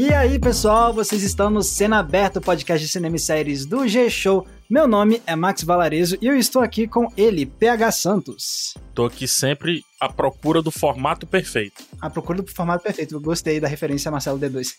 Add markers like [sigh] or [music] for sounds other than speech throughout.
E aí, pessoal, vocês estão no Cena Aberta, podcast de cinema e séries do G-Show. Meu nome é Max Valarezo e eu estou aqui com ele, PH Santos. Tô aqui sempre à procura do formato perfeito. À procura do formato perfeito. Eu gostei da referência a Marcelo D2.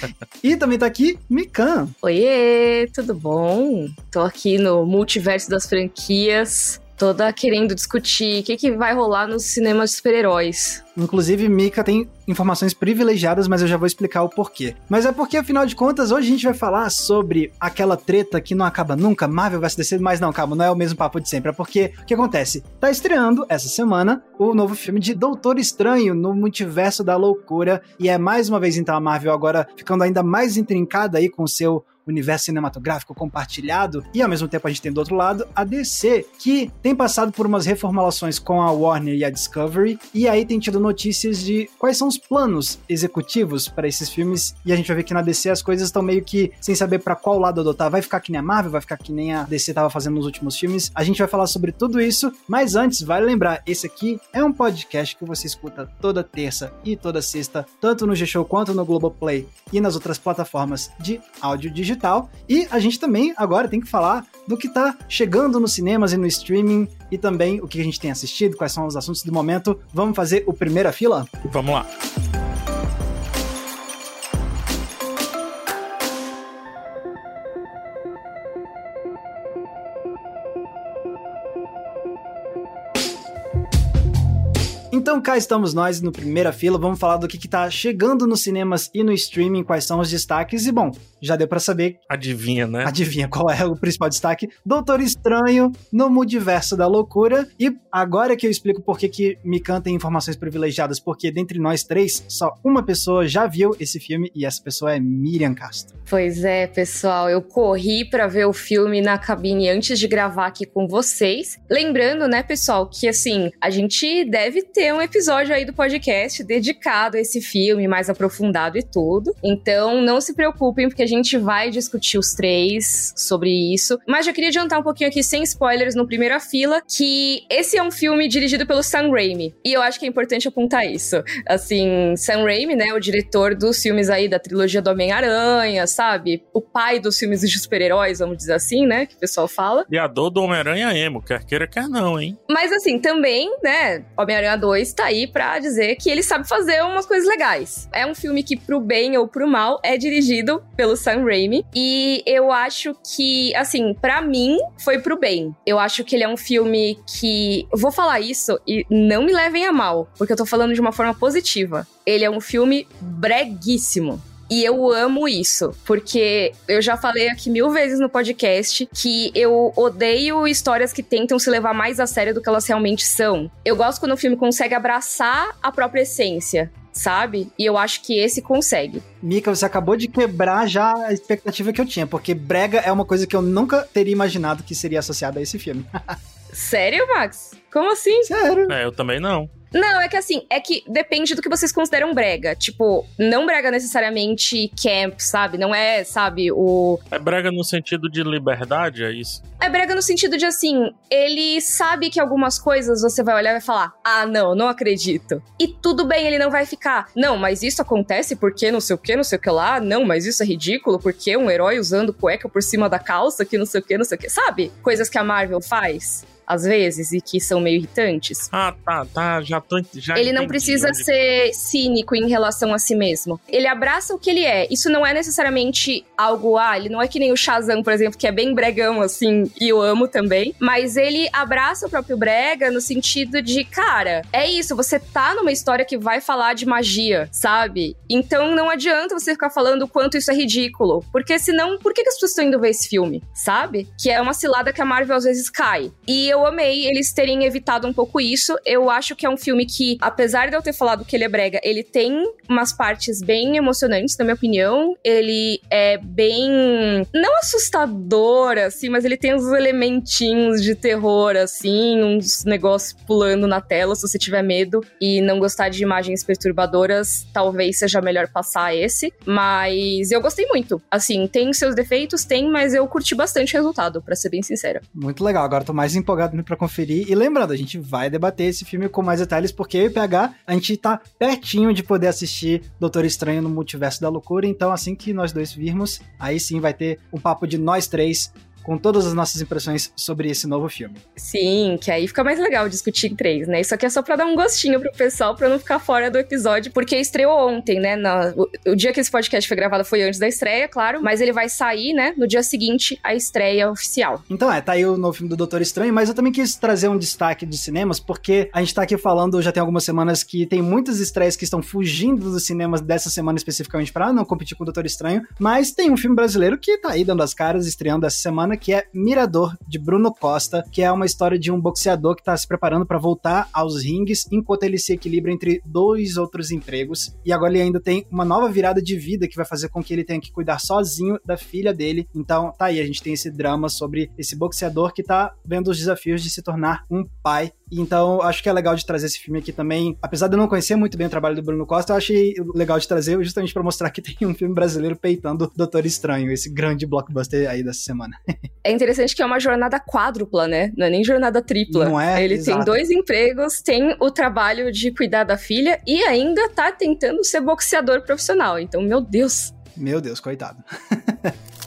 [laughs] e também tá aqui Mikan. Oiê, tudo bom? Tô aqui no multiverso das franquias toda querendo discutir o que, que vai rolar nos cinemas de super-heróis. Inclusive, Mika tem informações privilegiadas, mas eu já vou explicar o porquê. Mas é porque, afinal de contas, hoje a gente vai falar sobre aquela treta que não acaba nunca, Marvel vs DC, mas não, calma, não é o mesmo papo de sempre. É porque, o que acontece? Tá estreando, essa semana, o novo filme de Doutor Estranho no Multiverso da Loucura, e é mais uma vez, então, a Marvel agora ficando ainda mais intrincada aí com o seu universo cinematográfico compartilhado, e ao mesmo tempo a gente tem do outro lado a DC, que tem passado por umas reformulações com a Warner e a Discovery, e aí tem tido notícias de quais são os planos executivos para esses filmes, e a gente vai ver que na DC as coisas estão meio que sem saber para qual lado adotar. Vai ficar que nem a Marvel, vai ficar que nem a DC tava fazendo nos últimos filmes. A gente vai falar sobre tudo isso, mas antes, vale lembrar, esse aqui é um podcast que você escuta toda terça e toda sexta, tanto no G-Show quanto no Globoplay e nas outras plataformas de áudio digital digital. E a gente também agora tem que falar do que está chegando nos cinemas e no streaming e também o que a gente tem assistido, quais são os assuntos do momento. Vamos fazer o primeira fila? Vamos lá. Então cá estamos nós no primeira fila, vamos falar do que, que tá chegando nos cinemas e no streaming, quais são os destaques. E bom, já deu para saber. Adivinha, né? Adivinha qual é o principal destaque? Doutor Estranho no Multiverso da Loucura. E agora que eu explico por que, que Mikan tem informações privilegiadas, porque dentre nós três, só uma pessoa já viu esse filme e essa pessoa é Miriam Castro. Pois é, pessoal, eu corri para ver o filme na cabine antes de gravar aqui com vocês. Lembrando, né, pessoal, que assim, a gente deve ter um episódio aí do podcast dedicado a esse filme, mais aprofundado e tudo. Então, não se preocupem, porque a gente vai discutir os três sobre isso. Mas já queria adiantar um pouquinho aqui, sem spoilers, no primeira fila, que esse é um filme dirigido pelo Sam Raimi. E eu acho que é importante apontar isso. Assim, Sam Raimi, né, o diretor dos filmes aí da trilogia do Homem-Aranha, sabe? O pai dos filmes de super-heróis, vamos dizer assim, né, que o pessoal fala. E a dor do Homem-Aranha emo, quer queira, quer não, hein? Mas assim, também, né, Homem-Aranha 2 2 tá aí pra dizer que ele sabe fazer umas coisas legais. É um filme que, pro bem ou pro mal, é dirigido pelo Sam Raimi. E eu acho que, assim, para mim, foi pro bem. Eu acho que ele é um filme que. Vou falar isso e não me levem a mal, porque eu tô falando de uma forma positiva. Ele é um filme breguíssimo. E eu amo isso, porque eu já falei aqui mil vezes no podcast que eu odeio histórias que tentam se levar mais a sério do que elas realmente são. Eu gosto quando o filme consegue abraçar a própria essência sabe? E eu acho que esse consegue. Mika, você acabou de quebrar já a expectativa que eu tinha, porque brega é uma coisa que eu nunca teria imaginado que seria associada a esse filme. [laughs] Sério, Max? Como assim? Sério? É, eu também não. Não, é que assim, é que depende do que vocês consideram brega. Tipo, não brega necessariamente camp, sabe? Não é, sabe, o. É brega no sentido de liberdade, é isso? É brega no sentido de assim, ele sabe que algumas coisas você vai olhar e vai falar: ah, não, não acredito. E tudo bem, ele não vai ficar, não, mas isso acontece porque não sei o que, não sei o que lá, não, mas isso é ridículo porque um herói usando cueca por cima da calça, que não sei o que, não sei o que. Sabe? Coisas que a Marvel faz às vezes, e que são meio irritantes. Ah, tá, tá, já tô. Já ele não precisa onde... ser cínico em relação a si mesmo. Ele abraça o que ele é. Isso não é necessariamente algo, ah, ele não é que nem o Shazam, por exemplo, que é bem bregão, assim, e eu amo também. Mas ele abraça o próprio brega no sentido de, cara, é isso, você tá numa história que vai falar de magia, sabe? Então não adianta você ficar falando o quanto isso é ridículo. Porque senão, por que, que as pessoas estão indo ver esse filme, sabe? Que é uma cilada que a Marvel às vezes cai. E eu amei eles terem evitado um pouco isso. Eu acho que é um filme que, apesar de eu ter falado que ele é brega, ele tem umas partes bem emocionantes, na minha opinião. Ele é bem. não assustador, assim, mas ele tem uns elementinhos de terror, assim, uns negócios pulando na tela. Se você tiver medo e não gostar de imagens perturbadoras, talvez seja melhor passar esse. Mas eu gostei muito. Assim, tem seus defeitos, tem, mas eu curti bastante o resultado, para ser bem sincera. Muito legal. Agora tô mais empolgado empolgado para conferir. E lembrando, a gente vai debater esse filme com mais detalhes, porque eu e o PH, a gente tá pertinho de poder assistir Doutor Estranho no Multiverso da Loucura. Então, assim que nós dois virmos, aí sim vai ter um papo de nós três com todas as nossas impressões sobre esse novo filme. Sim, que aí fica mais legal discutir em três, né? Isso aqui é só pra dar um gostinho pro pessoal, pra não ficar fora do episódio, porque estreou ontem, né? Na, o, o, dia que esse podcast foi gravado foi antes da estreia, claro, mas ele vai sair, né, no dia seguinte, a estreia oficial. Então é, tá aí o novo filme do Doutor Estranho, mas eu também quis trazer um destaque dos cinemas, porque a gente tá aqui falando já tem algumas semanas que tem muitas estreias que estão fugindo dos cinemas dessa semana especificamente para não competir com o Doutor Estranho, mas tem um filme brasileiro que tá aí dando as caras, estreando essa semana semana, que é Mirador, de Bruno Costa, que é uma história de um boxeador que está se preparando para voltar aos rings enquanto ele se equilibra entre dois outros empregos. E agora ele ainda tem uma nova virada de vida que vai fazer com que ele tenha que cuidar sozinho da filha dele. Então, tá aí, a gente tem esse drama sobre esse boxeador que tá vendo os desafios de se tornar um pai então, acho que é legal de trazer esse filme aqui também. Apesar de eu não conhecer muito bem o trabalho do Bruno Costa, eu achei legal de trazer justamente para mostrar [laughs] que tem um filme brasileiro peitando Doutor Estranho, esse grande blockbuster aí dessa semana. [laughs] é interessante que é uma jornada quádrupla, né? Não é nem jornada tripla. Não é? Ele Exato. tem dois empregos, tem o trabalho de cuidar da filha e ainda tá tentando ser boxeador profissional. Então, meu Deus. Meu Deus, coitado. [laughs]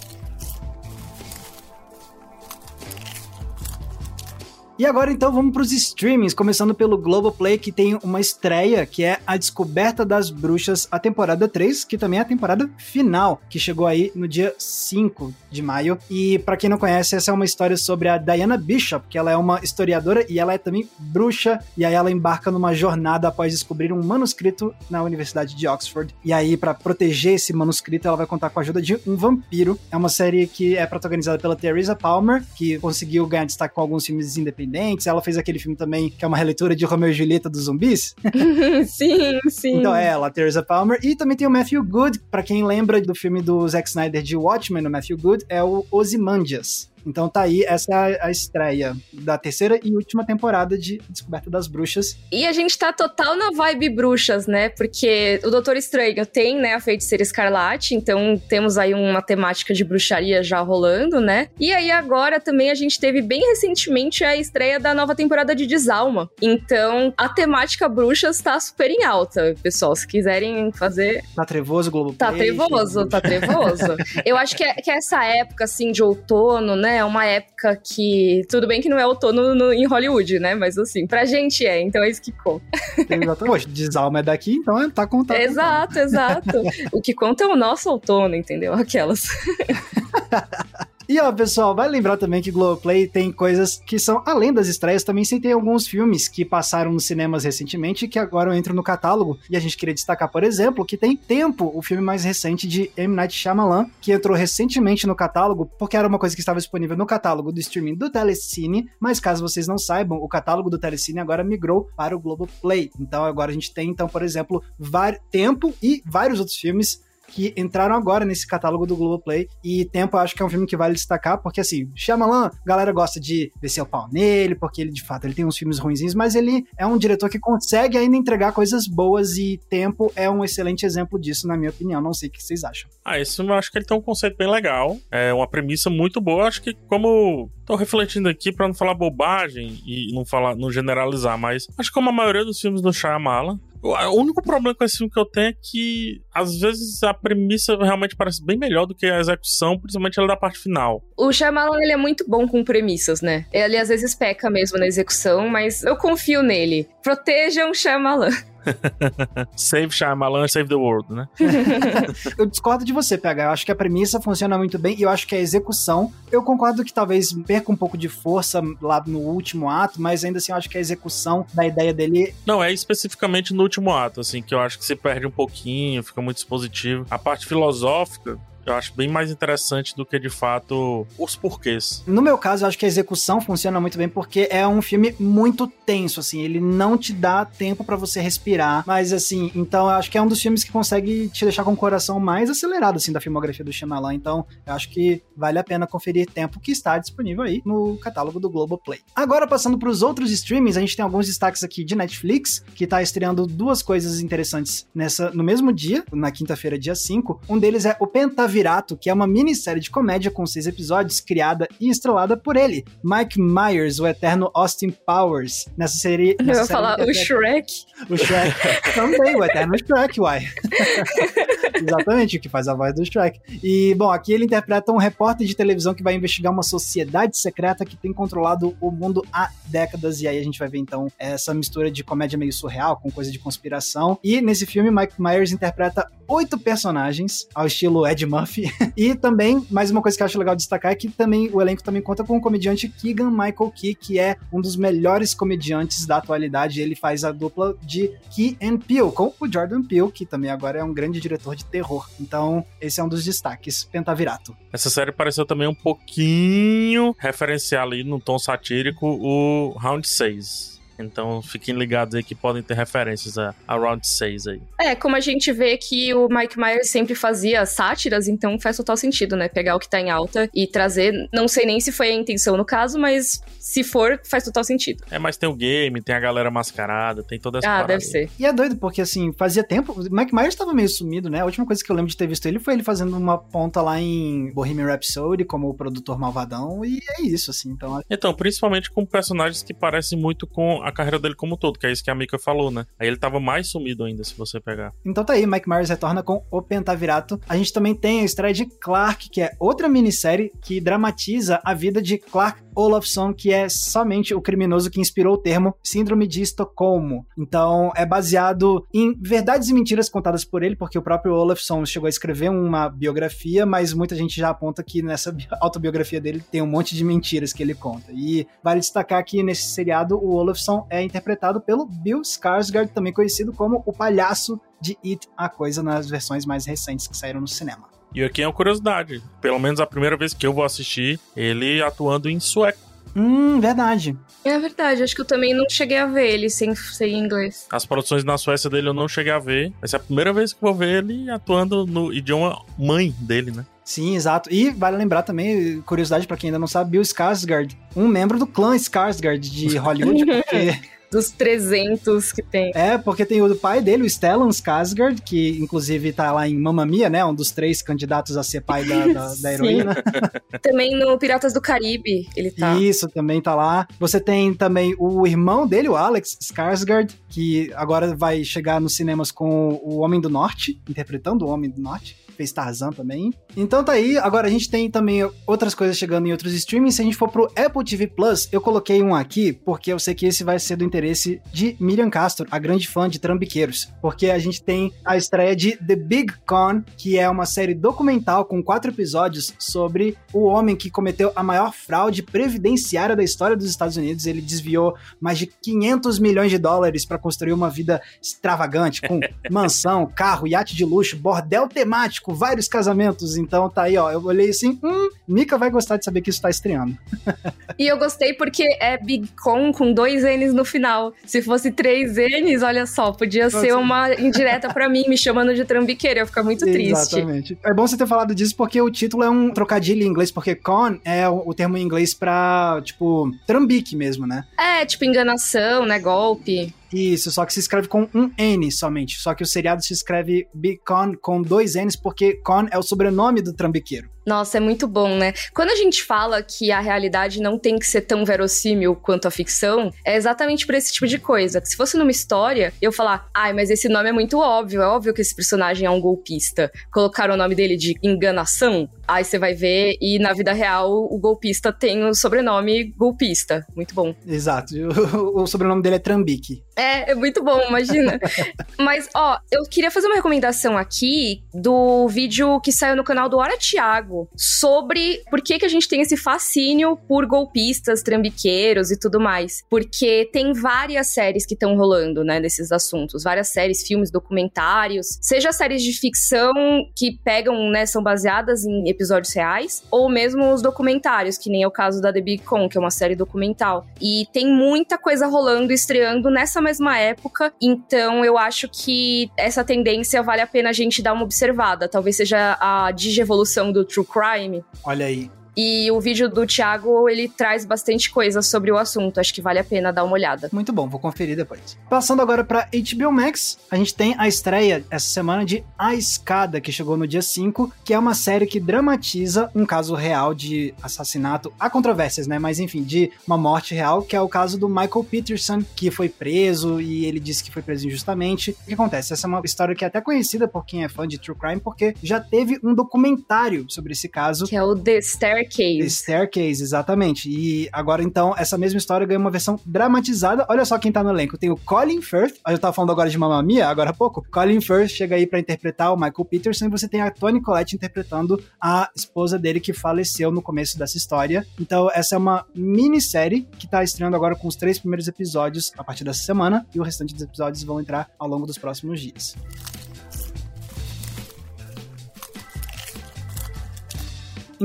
E agora então vamos para os streamings, começando pelo Globoplay, que tem uma estreia, que é A Descoberta das Bruxas, a temporada 3, que também é a temporada final, que chegou aí no dia 5 de maio. E para quem não conhece, essa é uma história sobre a Diana Bishop, que ela é uma historiadora e ela é também bruxa, e aí ela embarca numa jornada após descobrir um manuscrito na Universidade de Oxford. E aí, para proteger esse manuscrito, ela vai contar com a ajuda de um vampiro. É uma série que é protagonizada pela Teresa Palmer, que conseguiu ganhar destaque com alguns filmes independentes independentes. Ela fez aquele filme também, que é uma releitura de Romeo e Julieta dos zumbis. [laughs] sim, sim. Então é ela, Teresa Palmer. E também tem o Matthew Good, para quem lembra do filme do Zack Snyder de Watchmen, o Matthew Good, é o Ozymandias. Então tá aí, essa é a, estreia da terceira e última temporada de Descoberta das Bruxas. E a gente tá total na vibe bruxas, né? Porque o Doutor Estranho tem, né, a feiticeira escarlate, então temos aí uma temática de bruxaria já rolando, né? E aí agora também a gente teve bem recentemente a estreia da nova temporada de Desalma. Então a temática bruxas tá super em alta, pessoal. Se quiserem fazer. Tá trevoso, Globo. Tá trevoso, tá trevoso. [laughs] Eu acho que, é, que é essa época, assim, de outono, né? É uma época que. Tudo bem que não é outono no, em Hollywood, né? Mas assim, pra gente é, então é isso que conta. Exatamente. Desalma é daqui, então é, tá contando. Exato, exato. o que conta é o nosso outono, entendeu? Aquelas. [laughs] E ó, pessoal, vai lembrar também que Globoplay tem coisas que são além das estreias, também sem ter alguns filmes que passaram nos cinemas recentemente que agora entram no catálogo. E a gente queria destacar, por exemplo, que tem Tempo, o filme mais recente de M. Night Shyamalan, que entrou recentemente no catálogo, porque era uma coisa que estava disponível no catálogo do streaming do Telecine, mas caso vocês não saibam, o catálogo do Telecine agora migrou para o Globoplay. Então agora a gente tem, então, por exemplo, Tempo e vários outros filmes que entraram agora nesse catálogo do Globoplay. E Tempo eu acho que é um filme que vale destacar, porque assim, Shyamalan, a galera gosta de descer o pau nele, porque ele de fato ele tem uns filmes ruinzinhos, mas ele é um diretor que consegue ainda entregar coisas boas e Tempo é um excelente exemplo disso, na minha opinião. Não sei o que vocês acham. Ah, filme eu acho que ele tem um conceito bem legal, é uma premissa muito boa. Acho que como tô refletindo aqui para não falar bobagem e não falar, não generalizar, mas acho que como a maioria dos filmes do Shyamalan, o único problema com esse filme que eu tenho é que, às vezes, a premissa realmente parece bem melhor do que a execução, principalmente ela da parte final. O Shyamalan, ele é muito bom com premissas, né? Ele, às vezes, peca mesmo na execução, mas eu confio nele. Protejam Shyamalan. [laughs] [laughs] save Shyamalan, save the world, né? [laughs] eu discordo de você, PH. Eu acho que a premissa funciona muito bem e eu acho que a execução, eu concordo que talvez perca um pouco de força lá no último ato, mas ainda assim eu acho que a execução da ideia dele. Não, é especificamente no último ato, assim, que eu acho que se perde um pouquinho, fica muito expositivo. A parte filosófica, eu acho bem mais interessante do que de fato os porquês. No meu caso, eu acho que a execução funciona muito bem porque é um filme muito tenso, assim, ele não te dá tempo para você respirar, mas assim, então eu acho que é um dos filmes que consegue te deixar com o coração mais acelerado, assim, da filmografia do Shyamalan, então eu acho que vale a pena conferir tempo que está disponível aí no catálogo do Globoplay. Agora, passando para os outros streamings, a gente tem alguns destaques aqui de Netflix, que tá estreando duas coisas interessantes nessa no mesmo dia, na quinta-feira, dia 5. Um deles é o Pentavision Pentavirato, que é uma minissérie de comédia com seis episódios, criada e estrelada por ele, Mike Myers, o eterno Austin Powers. Nessa série. Nessa Eu ia falar o Shrek. O Shrek também, o eterno Shrek, uai. [laughs] [laughs] Exatamente, o que faz a voz do Shrek. E, bom, aqui ele interpreta um repórter de televisão que vai investigar uma sociedade secreta que tem controlado o mundo há décadas. E aí a gente vai ver, então, essa mistura de comédia meio surreal com coisa de conspiração. E nesse filme, Mike Myers interpreta oito personagens, ao estilo Ed Murphy. [laughs] e também, mais uma coisa que eu acho legal destacar é que também o elenco também conta com o comediante Keegan Michael Key, que é um dos melhores comediantes da atualidade. Ele faz a dupla de Key and Peele, com o Jordan Peele, que também agora é um grande diretor de terror. Então, esse é um dos destaques, Pentavirato. Essa série pareceu também um pouquinho referenciar ali no tom satírico o Round 6 então fiquem ligados aí que podem ter referências a, a Round 6 aí. É, como a gente vê que o Mike Myers sempre fazia sátiras, então faz total sentido, né? Pegar o que tá em alta e trazer. Não sei nem se foi a intenção no caso, mas se for, faz total sentido. É, mas tem o game, tem a galera mascarada, tem toda essa Ah, deve ser. E é doido, porque assim, fazia tempo. O Mike Myers tava meio sumido, né? A última coisa que eu lembro de ter visto ele foi ele fazendo uma ponta lá em Bohemian Rhapsody como produtor malvadão, e é isso, assim. Então, então principalmente com personagens que parecem muito com a carreira dele como um todo, que é isso que a Mika falou, né? Aí ele tava mais sumido ainda, se você pegar. Então tá aí, Mike Myers retorna com O Pentavirato. A gente também tem a estreia de Clark, que é outra minissérie que dramatiza a vida de Clark Olafson, que é somente o criminoso que inspirou o termo Síndrome de Estocolmo. Então, é baseado em verdades e mentiras contadas por ele, porque o próprio Olafson chegou a escrever uma biografia, mas muita gente já aponta que nessa autobiografia dele tem um monte de mentiras que ele conta. E vale destacar que nesse seriado o Olafson é interpretado pelo Bill Skarsgård, também conhecido como o palhaço de It, a coisa nas versões mais recentes que saíram no cinema. E aqui é uma curiosidade. Pelo menos a primeira vez que eu vou assistir, ele atuando em sueco. Hum, verdade. É verdade, acho que eu também não cheguei a ver ele sem ser em inglês. As produções na Suécia dele eu não cheguei a ver. Essa é a primeira vez que eu vou ver ele atuando no idioma mãe dele, né? Sim, exato. E vale lembrar também, curiosidade para quem ainda não sabe, Bill Skarsgård, um membro do clã Skarsgård de Hollywood, [laughs] porque dos 300 que tem. É, porque tem o pai dele, o Stellan Skarsgård, que inclusive tá lá em Mamma Mia, né? Um dos três candidatos a ser pai da, da, [laughs] da heroína. [laughs] também no Piratas do Caribe ele tá. Isso, também tá lá. Você tem também o irmão dele, o Alex Skarsgård, que agora vai chegar nos cinemas com o Homem do Norte, interpretando o Homem do Norte fez Tarzan também. Então tá aí, agora a gente tem também outras coisas chegando em outros streamings. Se a gente for pro Apple TV Plus, eu coloquei um aqui, porque eu sei que esse vai ser do interesse de Miriam Castro, a grande fã de Trambiqueiros. Porque a gente tem a estreia de The Big Con, que é uma série documental com quatro episódios sobre o homem que cometeu a maior fraude previdenciária da história dos Estados Unidos. Ele desviou mais de 500 milhões de dólares para construir uma vida extravagante, com [laughs] mansão, carro, iate de luxo, bordel temático vários casamentos. Então tá aí, ó. Eu olhei assim, hum, Mika vai gostar de saber que isso tá estreando. e eu gostei porque é Big Con com dois N's no final. Se fosse três N's, olha só, podia ser uma indireta para mim, me chamando de trambiqueira. Eu ficar muito triste. Exatamente. É bom você ter falado disso porque o título é um trocadilho em inglês, porque con é o termo em inglês pra, tipo, trambique mesmo, né? É, tipo, enganação, né? Golpe. Isso, só que se escreve com um N somente. Só que o seriado se escreve Bicon com dois N's, porque Con é o sobrenome do trambiqueiro. Nossa, é muito bom, né? Quando a gente fala que a realidade não tem que ser tão verossímil quanto a ficção, é exatamente por esse tipo de coisa. Se fosse numa história, eu falar, ai, mas esse nome é muito óbvio, é óbvio que esse personagem é um golpista. Colocaram o nome dele de enganação, aí você vai ver, e na vida real o golpista tem o sobrenome golpista. Muito bom. Exato. O, [laughs] o sobrenome dele é Trambique. É, é muito bom, imagina. [laughs] mas, ó, eu queria fazer uma recomendação aqui do vídeo que saiu no canal do Hora Sobre por que, que a gente tem esse fascínio por golpistas, trambiqueiros e tudo mais. Porque tem várias séries que estão rolando, né, desses assuntos. Várias séries, filmes, documentários. Seja séries de ficção que pegam, né, são baseadas em episódios reais, ou mesmo os documentários, que nem é o caso da The Big Con, que é uma série documental. E tem muita coisa rolando, estreando nessa mesma época. Então eu acho que essa tendência vale a pena a gente dar uma observada. Talvez seja a digievolução do True Crime. Olha aí. E o vídeo do Thiago, ele traz bastante coisa sobre o assunto. Acho que vale a pena dar uma olhada. Muito bom, vou conferir depois. Passando agora para HBO Max, a gente tem a estreia essa semana de A Escada, que chegou no dia 5, que é uma série que dramatiza um caso real de assassinato. Há controvérsias, né? Mas enfim, de uma morte real, que é o caso do Michael Peterson, que foi preso e ele disse que foi preso injustamente. O que acontece? Essa é uma história que é até conhecida por quem é fã de True Crime, porque já teve um documentário sobre esse caso. Que é o The Staircase. The Staircase, exatamente. E agora, então, essa mesma história ganha uma versão dramatizada. Olha só quem tá no elenco. Tem o Colin Firth, eu tava falando agora de Mamma Mia, agora há pouco. Colin Firth chega aí para interpretar o Michael Peterson e você tem a Toni Collette interpretando a esposa dele que faleceu no começo dessa história. Então, essa é uma minissérie que tá estreando agora com os três primeiros episódios a partir dessa semana e o restante dos episódios vão entrar ao longo dos próximos dias.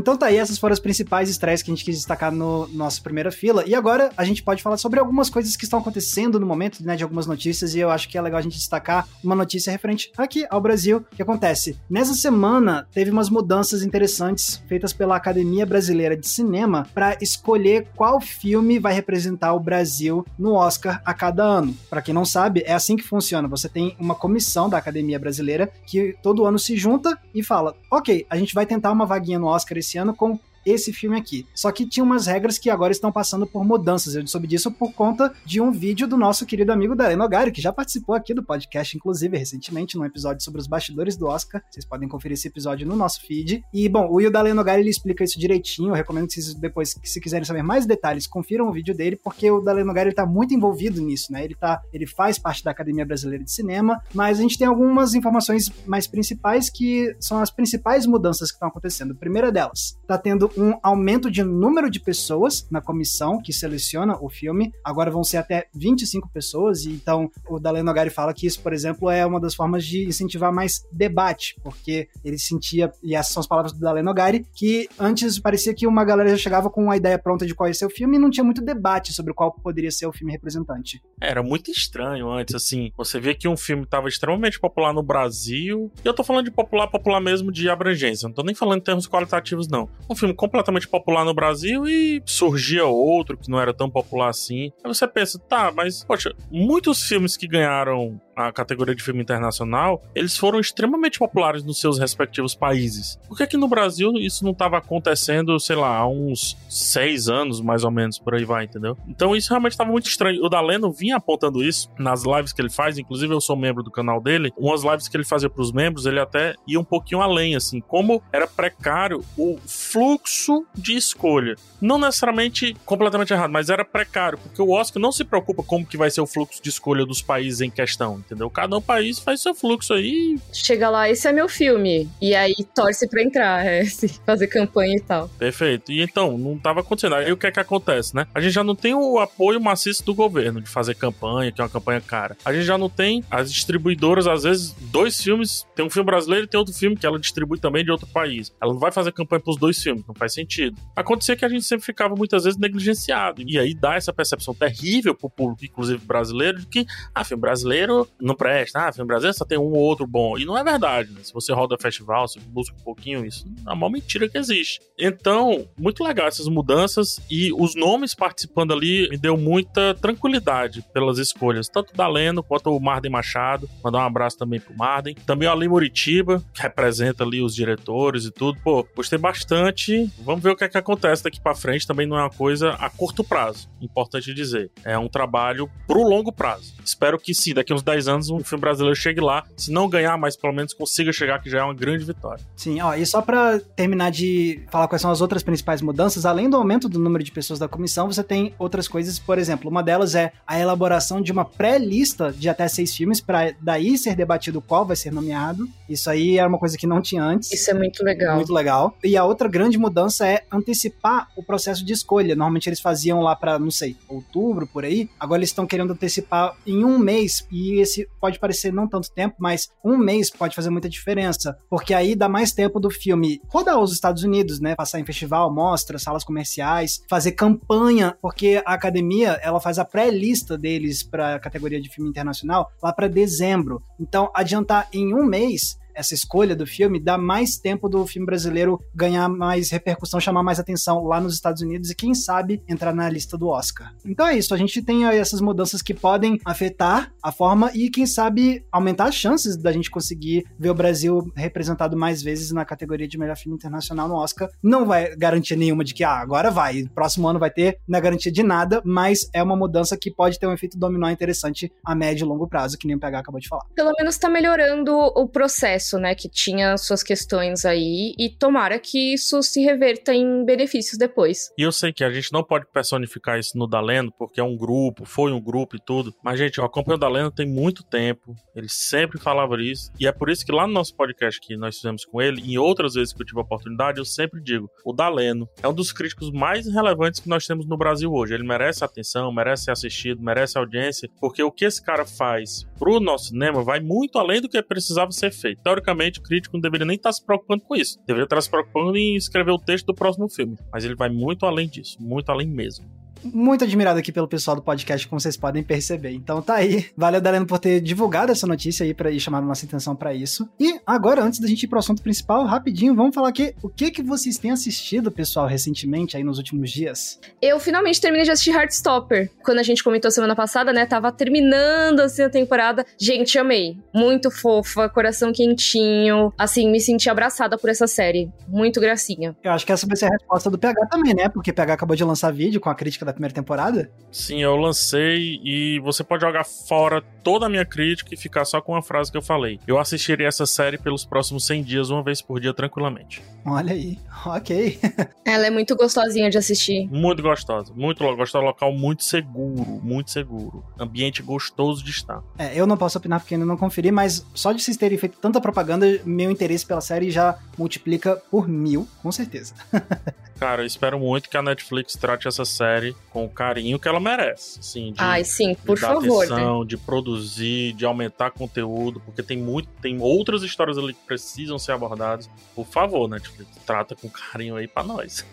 Então tá aí, essas foram as principais estreias que a gente quis destacar no nossa primeira fila. E agora a gente pode falar sobre algumas coisas que estão acontecendo no momento, né, de algumas notícias, e eu acho que é legal a gente destacar uma notícia referente aqui ao Brasil, que acontece. Nessa semana teve umas mudanças interessantes feitas pela Academia Brasileira de Cinema para escolher qual filme vai representar o Brasil no Oscar a cada ano. Para quem não sabe, é assim que funciona. Você tem uma comissão da Academia Brasileira que todo ano se junta e fala: "OK, a gente vai tentar uma vaguinha no Oscar esse ano com esse filme aqui. Só que tinha umas regras que agora estão passando por mudanças. Eu soube disso por conta de um vídeo do nosso querido amigo Dalen Nogari, que já participou aqui do podcast, inclusive, recentemente, num episódio sobre os bastidores do Oscar. Vocês podem conferir esse episódio no nosso feed. E, bom, o Will Nogari, ele explica isso direitinho. Eu recomendo que vocês, depois, se quiserem saber mais detalhes, confiram o vídeo dele, porque o Dalen Nogari, ele tá muito envolvido nisso, né? Ele, tá, ele faz parte da Academia Brasileira de Cinema, mas a gente tem algumas informações mais principais que são as principais mudanças que estão acontecendo. A primeira delas, tá tendo um aumento de número de pessoas na comissão que seleciona o filme. Agora vão ser até 25 pessoas, e então o Daleno Nogari fala que isso, por exemplo, é uma das formas de incentivar mais debate, porque ele sentia, e essas são as palavras do Daleno Nogari, que antes parecia que uma galera já chegava com uma ideia pronta de qual ia ser o filme e não tinha muito debate sobre qual poderia ser o filme representante. Era muito estranho antes, assim, você vê que um filme estava extremamente popular no Brasil, e eu tô falando de popular, popular mesmo de abrangência, não tô nem falando em termos qualitativos, não. Um filme completamente popular no Brasil e surgia outro que não era tão popular assim. Aí você pensa, tá, mas, poxa, muitos filmes que ganharam a categoria de filme internacional, eles foram extremamente populares nos seus respectivos países. Por que aqui no Brasil isso não estava acontecendo, sei lá, há uns seis anos, mais ou menos, por aí vai, entendeu? Então isso realmente estava muito estranho. O Daleno vinha apontando isso nas lives que ele faz, inclusive eu sou membro do canal dele, umas lives que ele fazia para os membros, ele até ia um pouquinho além, assim, como era precário o fluxo de escolha. Não necessariamente completamente errado, mas era precário, porque o Oscar não se preocupa como que vai ser o fluxo de escolha dos países em questão, entendeu? Cada um país faz seu fluxo aí. Chega lá, esse é meu filme. E aí torce pra entrar, é, [laughs] fazer campanha e tal. Perfeito. E então, não tava acontecendo. Aí o que é que acontece, né? A gente já não tem o apoio maciço do governo de fazer campanha, que é uma campanha cara. A gente já não tem as distribuidoras, às vezes, dois filmes, tem um filme brasileiro e tem outro filme que ela distribui também de outro país. Ela não vai fazer campanha pros dois filmes, não faz sentido. Acontecia que a gente sempre ficava muitas vezes negligenciado. E aí dá essa percepção terrível pro público, inclusive brasileiro, de que, ah, filme brasileiro não presta, ah, filme brasileiro só tem um ou outro bom. E não é verdade, né? Se você roda festival, se busca um pouquinho, isso é uma mentira que existe. Então, muito legal essas mudanças e os nomes participando ali me deu muita tranquilidade pelas escolhas, tanto da Leno quanto o Marden Machado. Mandar um abraço também pro Marden. Também o Ali Muritiba, que representa ali os diretores e tudo. Pô, gostei bastante. Vamos ver o que é que acontece daqui para frente. Também não é uma coisa a curto prazo, importante dizer. É um trabalho pro longo prazo. Espero que sim, daqui uns 10 anos um filme brasileiro chegue lá. Se não ganhar, mas pelo menos consiga chegar, que já é uma grande vitória. Sim, ó, e só para terminar de falar quais são as outras principais mudanças, além do aumento do número de pessoas da comissão, você tem outras coisas, por exemplo, uma delas é a elaboração de uma pré-lista de até seis filmes, para daí ser debatido qual vai ser nomeado. Isso aí era uma coisa que não tinha antes. Isso é muito legal. Muito legal. E a outra grande mudança é antecipar o processo de escolha. Normalmente eles faziam lá para, não sei, outubro, por aí. Agora eles estão querendo antecipar em um mês, e esse pode parecer não tanto tempo, mas um mês pode fazer muita diferença, porque aí dá mais tempo do filme rodar os Estados Unidos, né? Passar em festival, mostras, salas comerciais, fazer campanha, porque a academia ela faz a pré-lista deles para a categoria de filme internacional lá para dezembro. Então, adiantar em um mês essa escolha do filme, dá mais tempo do filme brasileiro ganhar mais repercussão, chamar mais atenção lá nos Estados Unidos e, quem sabe, entrar na lista do Oscar. Então é isso, a gente tem essas mudanças que podem afetar a forma e, quem sabe, aumentar as chances da gente conseguir ver o Brasil representado mais vezes na categoria de melhor filme internacional no Oscar. Não vai garantir nenhuma de que, ah, agora vai, próximo ano vai ter, não é garantia de nada, mas é uma mudança que pode ter um efeito dominó interessante a médio e longo prazo, que nem o PH acabou de falar. Pelo menos tá melhorando o processo, né, que tinha suas questões aí, e tomara que isso se reverta em benefícios depois. E eu sei que a gente não pode personificar isso no Daleno, porque é um grupo, foi um grupo e tudo, mas, gente, eu acompanho o Daleno tem muito tempo, ele sempre falava isso, e é por isso que lá no nosso podcast que nós fizemos com ele, e outras vezes que eu tive a oportunidade, eu sempre digo, o Daleno é um dos críticos mais relevantes que nós temos no Brasil hoje. Ele merece atenção, merece ser assistido, merece audiência, porque o que esse cara faz pro nosso cinema vai muito além do que precisava ser feito. Teoricamente, o crítico não deveria nem estar se preocupando com isso. Deveria estar se preocupando em escrever o texto do próximo filme. Mas ele vai muito além disso, muito além mesmo muito admirado aqui pelo pessoal do podcast, como vocês podem perceber. Então tá aí. Valeu, Dareno, por ter divulgado essa notícia aí para ir chamar a nossa atenção para isso. E agora, antes da gente ir pro assunto principal, rapidinho, vamos falar aqui o que que vocês têm assistido, pessoal, recentemente aí nos últimos dias. Eu finalmente terminei de assistir Heartstopper. Quando a gente comentou semana passada, né, tava terminando assim a temporada. Gente, amei. Muito fofa, coração quentinho. Assim, me senti abraçada por essa série. Muito gracinha. Eu acho que essa vai ser a resposta do PH também, né? Porque o PH acabou de lançar vídeo com a crítica da primeira temporada? Sim, eu lancei e você pode jogar fora toda a minha crítica e ficar só com a frase que eu falei. Eu assistiria essa série pelos próximos 100 dias, uma vez por dia, tranquilamente. Olha aí, [laughs] ok. Ela é muito gostosinha de assistir. Muito gostosa, muito gostosa, local muito seguro, muito seguro. Ambiente gostoso de estar. É, eu não posso opinar porque ainda não conferi, mas só de vocês terem feito tanta propaganda, meu interesse pela série já multiplica por mil, com certeza. [laughs] Cara, eu espero muito que a Netflix trate essa série com o carinho que ela merece. Assim, de, Ai, sim, por de favor. Atenção, né? De produzir, de aumentar conteúdo, porque tem muito, tem outras histórias ali que precisam ser abordadas. Por favor, Netflix, trata com carinho aí pra nós.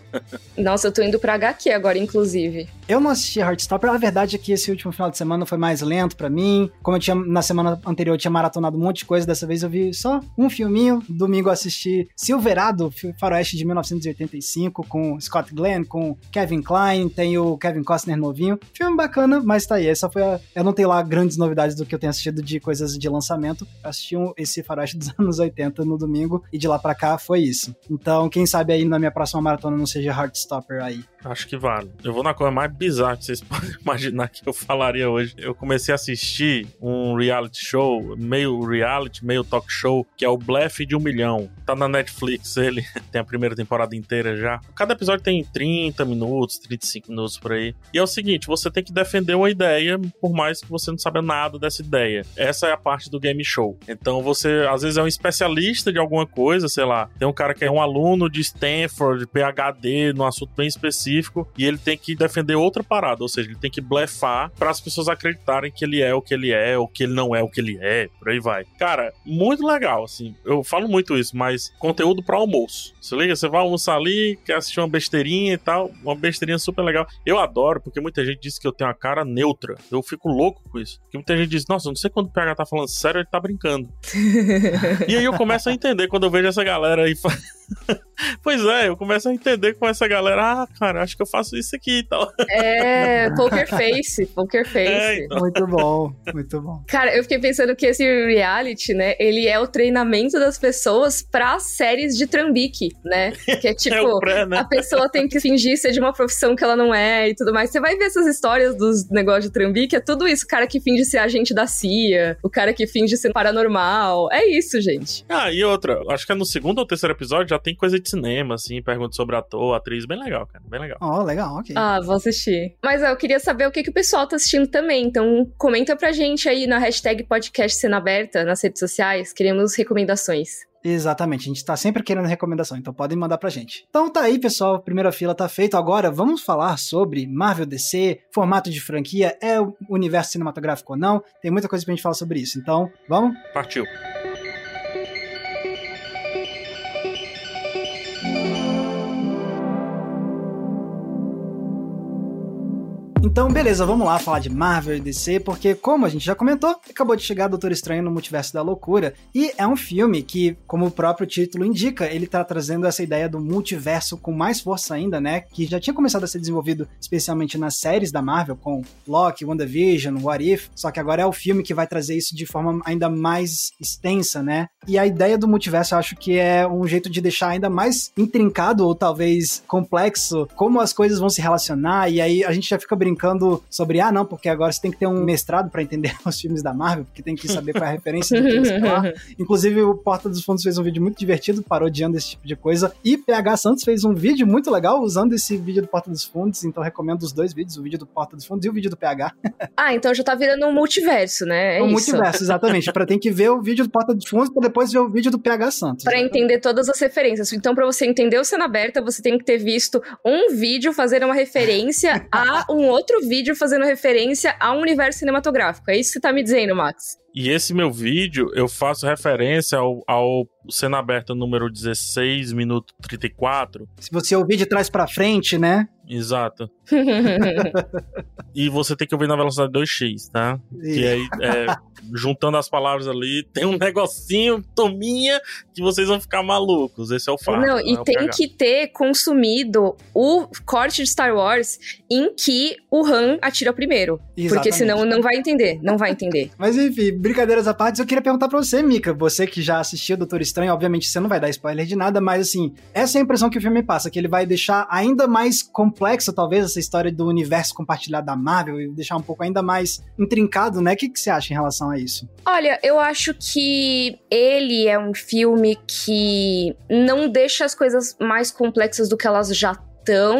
Nossa, eu tô indo pra HQ agora, inclusive. Eu não assisti Heartstopper, a verdade é que esse último final de semana foi mais lento para mim. Como eu tinha na semana anterior, eu tinha maratonado um monte de coisa, dessa vez eu vi só um filminho. Domingo eu assisti Silverado, faroeste de 1985, com Scott Glenn, com Kevin Klein, tem o Kevin Costner novinho. Filme bacana, mas tá aí. Essa foi a... Eu não tenho lá grandes novidades do que eu tenho assistido de coisas de lançamento. Eu assisti um, esse faroeste [laughs] dos anos 80 no domingo e de lá para cá foi isso. Então, quem sabe aí na minha próxima maratona não seja Heartstopper aí. Acho que vale. Eu vou na coisa mais bizarra que vocês [laughs] podem imaginar que eu falaria hoje. Eu comecei a assistir um reality show, meio reality, meio talk show, que é o Blefe de um Milhão. Tá na Netflix, ele [laughs] tem a primeira temporada inteira já. Cada episódio tem 30 minutos, 35 minutos por aí. E é o seguinte, você tem que defender uma ideia, por mais que você não saiba nada dessa ideia. Essa é a parte do game show. Então você, às vezes, é um especialista de alguma coisa, sei lá. Tem um cara que é um aluno de Stanford, de PhD, num assunto bem específico, e ele tem que defender outra parada, ou seja, ele tem que blefar para as pessoas acreditarem que ele é o que ele é, ou que ele não é o que ele é, por aí vai. Cara, muito legal, assim. Eu falo muito isso, mas conteúdo para almoço. Se liga, você vai almoçar ali, quer assistir uma besteirinha e tal, uma besteirinha super legal. Eu adoro, porque muita gente diz que eu tenho a cara neutra. Eu fico louco com isso. Porque muita gente diz, nossa, não sei quando o PH tá falando sério, ele tá brincando. [laughs] e aí eu começo a entender quando eu vejo essa galera aí. [laughs] [laughs] pois é, eu começo a entender com essa galera, ah, cara, acho que eu faço isso aqui e tal. É, poker face, poker [laughs] face. É, então. Muito bom, muito bom. Cara, eu fiquei pensando que esse reality, né, ele é o treinamento das pessoas pra séries de trambique, né? Que é [laughs] tipo, é pré, né? a pessoa tem que fingir ser de uma profissão que ela não é e tudo mais. Você vai ver essas histórias dos negócios de trambique, é tudo isso. O cara que finge ser agente da CIA, o cara que finge ser paranormal. É isso, gente. Ah, e outra, acho que é no segundo ou terceiro episódio já tem coisa de cinema, assim, pergunta sobre ator, atriz, bem legal, cara, bem legal. Ó, oh, legal, ok. Ah, vou assistir. Mas eu queria saber o que, que o pessoal tá assistindo também, então comenta pra gente aí na hashtag podcast Cena Aberta nas redes sociais, queremos recomendações. Exatamente, a gente tá sempre querendo recomendação, então podem mandar pra gente. Então tá aí, pessoal, primeira fila tá feita. Agora vamos falar sobre Marvel DC, formato de franquia, é o universo cinematográfico ou não? Tem muita coisa pra gente falar sobre isso. Então, vamos? Partiu. Então, beleza, vamos lá falar de Marvel e DC, porque, como a gente já comentou, acabou de chegar Doutor Estranho no Multiverso da Loucura. E é um filme que, como o próprio título indica, ele tá trazendo essa ideia do multiverso com mais força ainda, né? Que já tinha começado a ser desenvolvido especialmente nas séries da Marvel, com Loki, WandaVision, What If. Só que agora é o filme que vai trazer isso de forma ainda mais extensa, né? E a ideia do multiverso eu acho que é um jeito de deixar ainda mais intrincado ou talvez complexo como as coisas vão se relacionar. E aí a gente já fica brincando sobre, ah, não, porque agora você tem que ter um mestrado para entender [laughs] os filmes da Marvel, porque tem que saber qual é a referência do que você [laughs] falar. Inclusive, o Porta dos Fundos fez um vídeo muito divertido, parodiando esse tipo de coisa. E PH Santos fez um vídeo muito legal usando esse vídeo do Porta dos Fundos, então recomendo os dois vídeos, o vídeo do Porta dos Fundos e o vídeo do PH. [laughs] ah, então já tá virando um multiverso, né? É um isso. multiverso, exatamente. para tem que ver o vídeo do Porta dos Fundos para depois ver o vídeo do PH Santos. Para entender todas as referências. Então, para você entender o Cena Aberta, você tem que ter visto um vídeo fazendo uma referência a um outro vídeo fazendo referência a um universo cinematográfico. É isso que você tá me dizendo, Max? E esse meu vídeo, eu faço referência ao, ao cena aberta número 16, minuto 34. Se você ouvir de trás para frente, né? Exato. [laughs] e você tem que ouvir na velocidade 2x, tá? E aí, é, juntando as palavras ali, tem um negocinho, tominha, que vocês vão ficar malucos. Esse é o fato. Não, e tem que ter consumido o corte de Star Wars em que o Han atira primeiro. Exatamente. Porque senão não vai entender, não vai entender. Mas enfim, brincadeiras à parte, eu queria perguntar pra você, Mika. Você que já assistiu Doutor Estranho, obviamente você não vai dar spoiler de nada, mas assim, essa é a impressão que o filme passa, que ele vai deixar ainda mais complexa, talvez, essa história do universo compartilhado da Marvel e deixar um pouco ainda mais intrincado, né? O que, que você acha em relação a isso? Olha, eu acho que ele é um filme que não deixa as coisas mais complexas do que elas já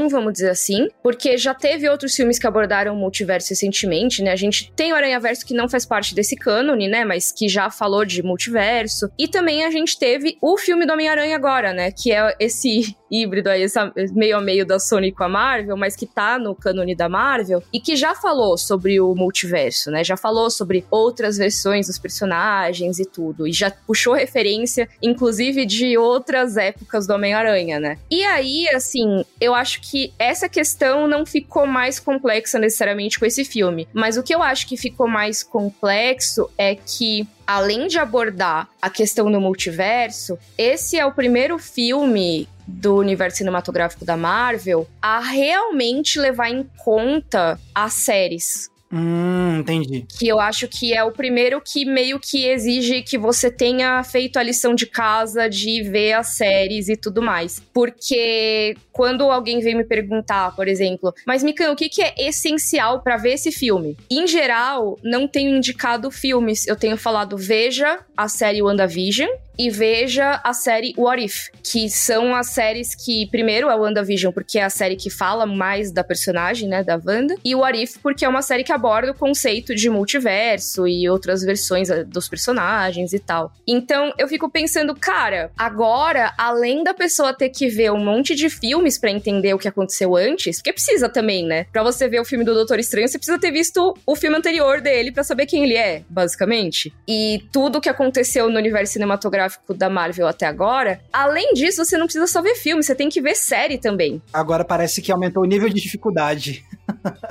vamos dizer assim, porque já teve outros filmes que abordaram o multiverso recentemente, né? A gente tem o Aranha-Verso que não faz parte desse cânone, né? Mas que já falou de multiverso. E também a gente teve o filme do Homem-Aranha agora, né? Que é esse híbrido aí, meio a meio da Sony com a Marvel, mas que tá no cânone da Marvel e que já falou sobre o multiverso, né? Já falou sobre outras versões dos personagens e tudo. E já puxou referência, inclusive, de outras épocas do Homem-Aranha, né? E aí, assim, eu acho que essa questão não ficou mais complexa necessariamente com esse filme. Mas o que eu acho que ficou mais complexo é que além de abordar a questão do multiverso, esse é o primeiro filme do universo cinematográfico da Marvel a realmente levar em conta as séries. Hum, entendi. Que eu acho que é o primeiro que meio que exige que você tenha feito a lição de casa de ver as séries e tudo mais. Porque quando alguém vem me perguntar, por exemplo, mas Mikan, o que, que é essencial para ver esse filme? Em geral, não tenho indicado filmes. Eu tenho falado, veja a série WandaVision e veja a série What If, que são as séries que, primeiro, é o WandaVision, porque é a série que fala mais da personagem, né, da Wanda, e o What If, porque é uma série que aborda o conceito de multiverso e outras versões eh, dos personagens e tal. Então, eu fico pensando, cara, agora, além da pessoa ter que ver um monte de filmes para entender o que aconteceu antes, porque precisa também, né? Pra você ver o filme do Doutor Estranho, você precisa ter visto o filme anterior dele para saber quem ele é, basicamente. E tudo que aconteceu no universo cinematográfico cinematográfico da Marvel até agora. Além disso, você não precisa só ver filme, você tem que ver série também. Agora parece que aumentou o nível de dificuldade.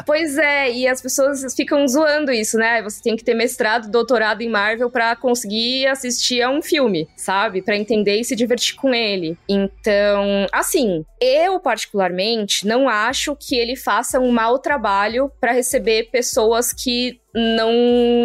pois é, e as pessoas ficam zoando isso, né? Você tem que ter mestrado, doutorado em Marvel para conseguir assistir a um filme, sabe? Para entender e se divertir com ele. Então, assim, eu particularmente não acho que ele faça um mau trabalho para receber pessoas que não